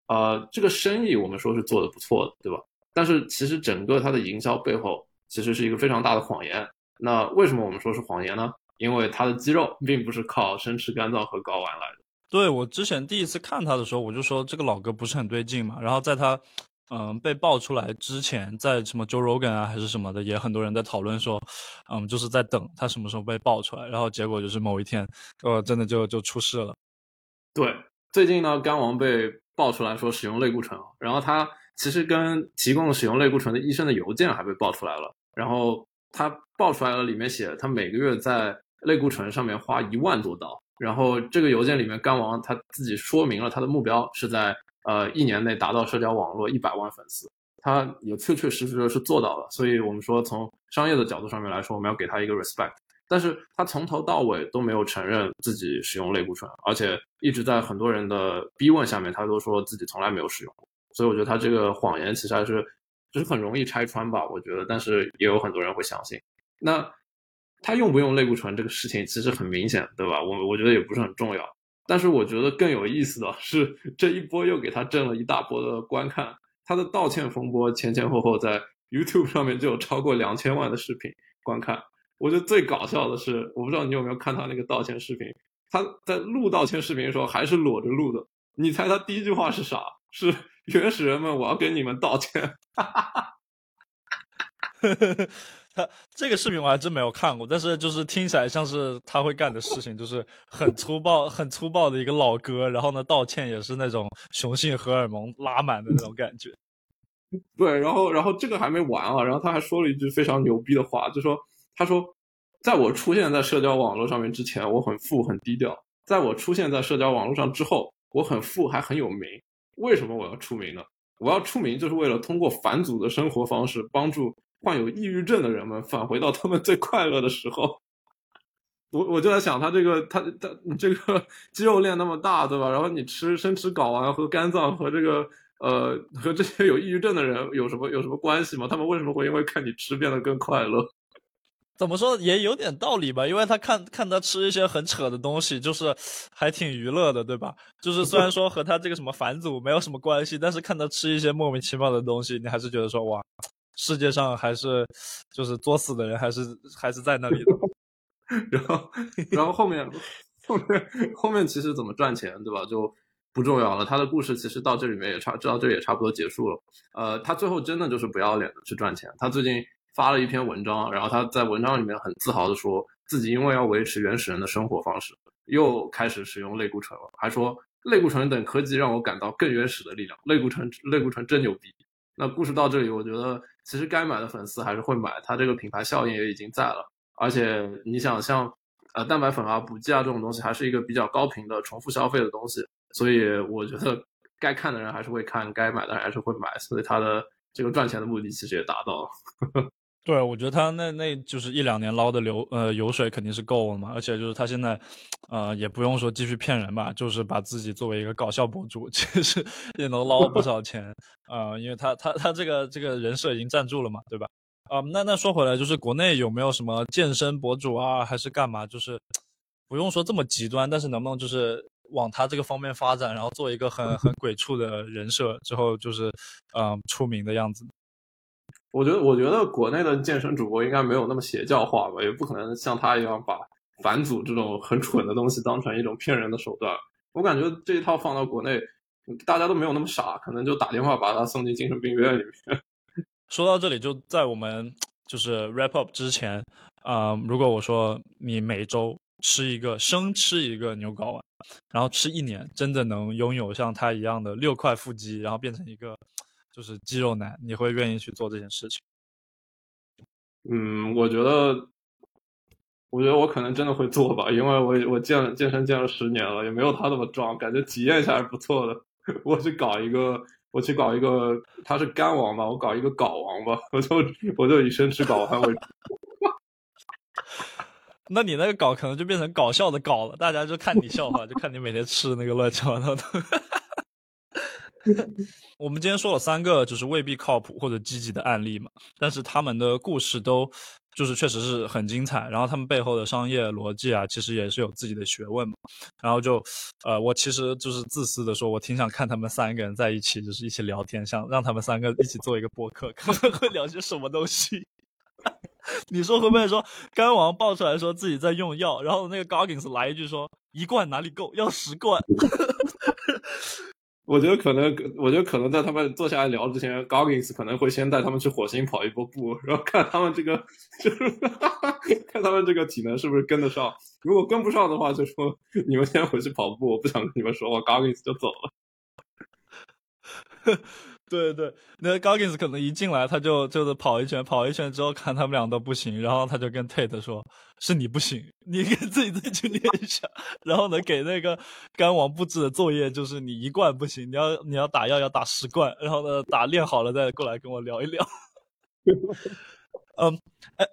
呃，这个生意我们说是做的不错的，对吧？但是其实整个它的营销背后其实是一个非常大的谎言。那为什么我们说是谎言呢？因为它的肌肉并不是靠生吃肝脏和睾丸来的。对我之前第一次看他的时候，我就说这个老哥不是很对劲嘛，然后在他。嗯，被爆出来之前，在什么 Joe Rogan 啊，还是什么的，也很多人在讨论说，嗯，就是在等他什么时候被爆出来。然后结果就是某一天，呃，真的就就出事了。对，最近呢，肝王被爆出来说使用类固醇，然后他其实跟提供使用类固醇的医生的邮件还被爆出来了。然后他爆出来了，里面写他每个月在类固醇上面花一万多刀。然后这个邮件里面，肝王他自己说明了他的目标是在。呃，一年内达到社交网络一百万粉丝，他也确确实实的是做到了。所以，我们说从商业的角度上面来说，我们要给他一个 respect。但是他从头到尾都没有承认自己使用类固醇，而且一直在很多人的逼问下面，他都说自己从来没有使用。所以，我觉得他这个谎言其实还是就是很容易拆穿吧，我觉得。但是也有很多人会相信。那他用不用类固醇这个事情其实很明显，对吧？我我觉得也不是很重要。但是我觉得更有意思的是，这一波又给他挣了一大波的观看。他的道歉风波前前后后在 YouTube 上面就有超过两千万的视频观看。我觉得最搞笑的是，我不知道你有没有看他那个道歉视频，他在录道歉视频的时候还是裸着录的。你猜他第一句话是啥？是原始人们，我要跟你们道歉。哈哈哈他 这个视频我还真没有看过，但是就是听起来像是他会干的事情，就是很粗暴、很粗暴的一个老哥，然后呢道歉也是那种雄性荷尔蒙拉满的那种感觉。对，然后然后这个还没完啊，然后他还说了一句非常牛逼的话，就说他说，在我出现在社交网络上面之前，我很富很低调；在我出现在社交网络上之后，我很富还很有名。为什么我要出名呢？我要出名就是为了通过返祖的生活方式，帮助患有抑郁症的人们返回到他们最快乐的时候。我我就在想，他这个他他你这个肌肉链那么大，对吧？然后你吃生吃睾丸和肝脏和这个呃和这些有抑郁症的人有什么有什么关系吗？他们为什么会因为看你吃变得更快乐？怎么说也有点道理吧，因为他看看他吃一些很扯的东西，就是还挺娱乐的，对吧？就是虽然说和他这个什么返祖没有什么关系，但是看他吃一些莫名其妙的东西，你还是觉得说哇，世界上还是就是作死的人还是还是在那里的。然后然后后面后面后面其实怎么赚钱，对吧？就不重要了。他的故事其实到这里面也差，到这也差不多结束了。呃，他最后真的就是不要脸的去赚钱。他最近。发了一篇文章，然后他在文章里面很自豪的说自己因为要维持原始人的生活方式，又开始使用类固醇了，还说类固醇等科技让我感到更原始的力量。类固醇，类固醇真牛逼。那故事到这里，我觉得其实该买的粉丝还是会买，它这个品牌效应也已经在了。而且你想，像呃蛋白粉啊、补剂啊这种东西，还是一个比较高频的重复消费的东西，所以我觉得该看的人还是会看，该买的人还是会买，所以它的这个赚钱的目的其实也达到了。对，我觉得他那那就是一两年捞的流呃油水肯定是够了嘛，而且就是他现在，呃也不用说继续骗人吧，就是把自己作为一个搞笑博主，其实也能捞不少钱啊，因为他他他这个这个人设已经站住了嘛，对吧？啊，那那说回来，就是国内有没有什么健身博主啊，还是干嘛？就是不用说这么极端，但是能不能就是往他这个方面发展，然后做一个很很鬼畜的人设，之后就是嗯出名的样子？我觉得，我觉得国内的健身主播应该没有那么邪教化吧，也不可能像他一样把返祖这种很蠢的东西当成一种骗人的手段。我感觉这一套放到国内，大家都没有那么傻，可能就打电话把他送进精神病院里面。说到这里，就在我们就是 wrap up 之前，啊，如果我说你每周吃一个生吃一个牛睾丸，然后吃一年，真的能拥有像他一样的六块腹肌，然后变成一个。就是肌肉男，你会愿意去做这件事情？嗯，我觉得，我觉得我可能真的会做吧，因为我我健健身健了十年了，也没有他那么壮，感觉体验一下还是不错的。我去搞一个，我去搞一个，他是干王吧，我搞一个睾王吧，我就我就以生吃睾丸为主。那你那个搞可能就变成搞笑的搞了，大家就看你笑话，就看你每天吃那个乱七八糟的。我们今天说了三个，就是未必靠谱或者积极的案例嘛，但是他们的故事都就是确实是很精彩，然后他们背后的商业逻辑啊，其实也是有自己的学问嘛。然后就，呃，我其实就是自私的说，我挺想看他们三个人在一起，就是一起聊天，想让他们三个一起做一个播客，看看会聊些什么东西。你说会不会说干王爆出来说自己在用药，然后那个 Goggins 来一句说一罐哪里够，要十罐。我觉得可能，我觉得可能在他们坐下来聊之前，Goggins 可能会先带他们去火星跑一波步，然后看他们这个，就是 看他们这个体能是不是跟得上。如果跟不上的话，就说你们先回去跑步，我不想跟你们说话，Goggins 就走了。对对，那 Goggins 可能一进来他就就是跑一圈，跑一圈之后看他们俩都不行，然后他就跟 Tate 说：“是你不行，你给自己再去练一下。”然后呢，给那个干王布置的作业就是你一罐不行，你要你要打药要打十罐，然后呢打练好了再过来跟我聊一聊。嗯，哎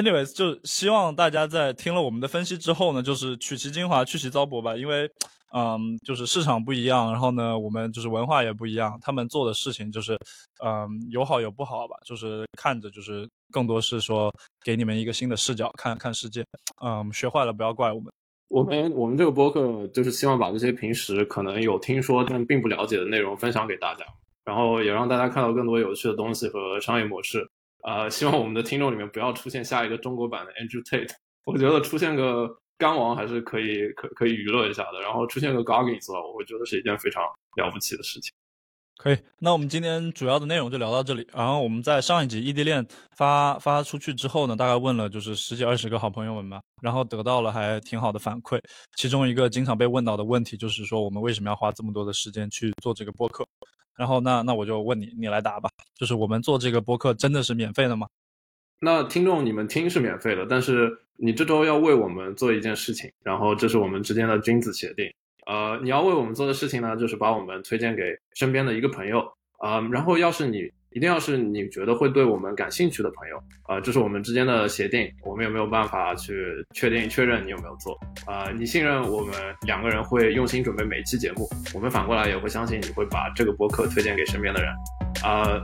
，anyways，就希望大家在听了我们的分析之后呢，就是取其精华，去其糟粕吧，因为。嗯，就是市场不一样，然后呢，我们就是文化也不一样。他们做的事情就是，嗯，有好有不好吧。就是看着，就是更多是说给你们一个新的视角，看看世界。嗯，学坏了不要怪我们。我们我们这个播客就是希望把这些平时可能有听说但并不了解的内容分享给大家，然后也让大家看到更多有趣的东西和商业模式。呃，希望我们的听众里面不要出现下一个中国版的 Andrew Tate。我觉得出现个。干王还是可以可可以娱乐一下的，然后出现个 Goggins 我会觉得是一件非常了不起的事情。可以，那我们今天主要的内容就聊到这里。然后我们在上一集异地恋发发出去之后呢，大概问了就是十几二十个好朋友们吧，然后得到了还挺好的反馈。其中一个经常被问到的问题就是说，我们为什么要花这么多的时间去做这个播客？然后那那我就问你，你来答吧。就是我们做这个播客真的是免费的吗？那听众你们听是免费的，但是你这周要为我们做一件事情，然后这是我们之间的君子协定。呃，你要为我们做的事情呢，就是把我们推荐给身边的一个朋友，啊，然后要是你一定要是你觉得会对我们感兴趣的朋友，啊，这是我们之间的协定，我们也没有办法去确定确认你有没有做，啊，你信任我们两个人会用心准备每一期节目，我们反过来也会相信你会把这个播客推荐给身边的人，啊，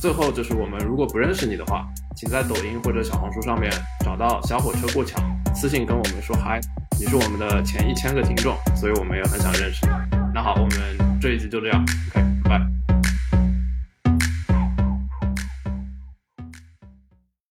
最后就是我们如果不认识你的话，请在抖音或者小红书上面找到小火车过桥，私信跟我们说嗨。你是我们的前一千个听众，所以我们也很想认识你。那好，我们这一集就这样，OK。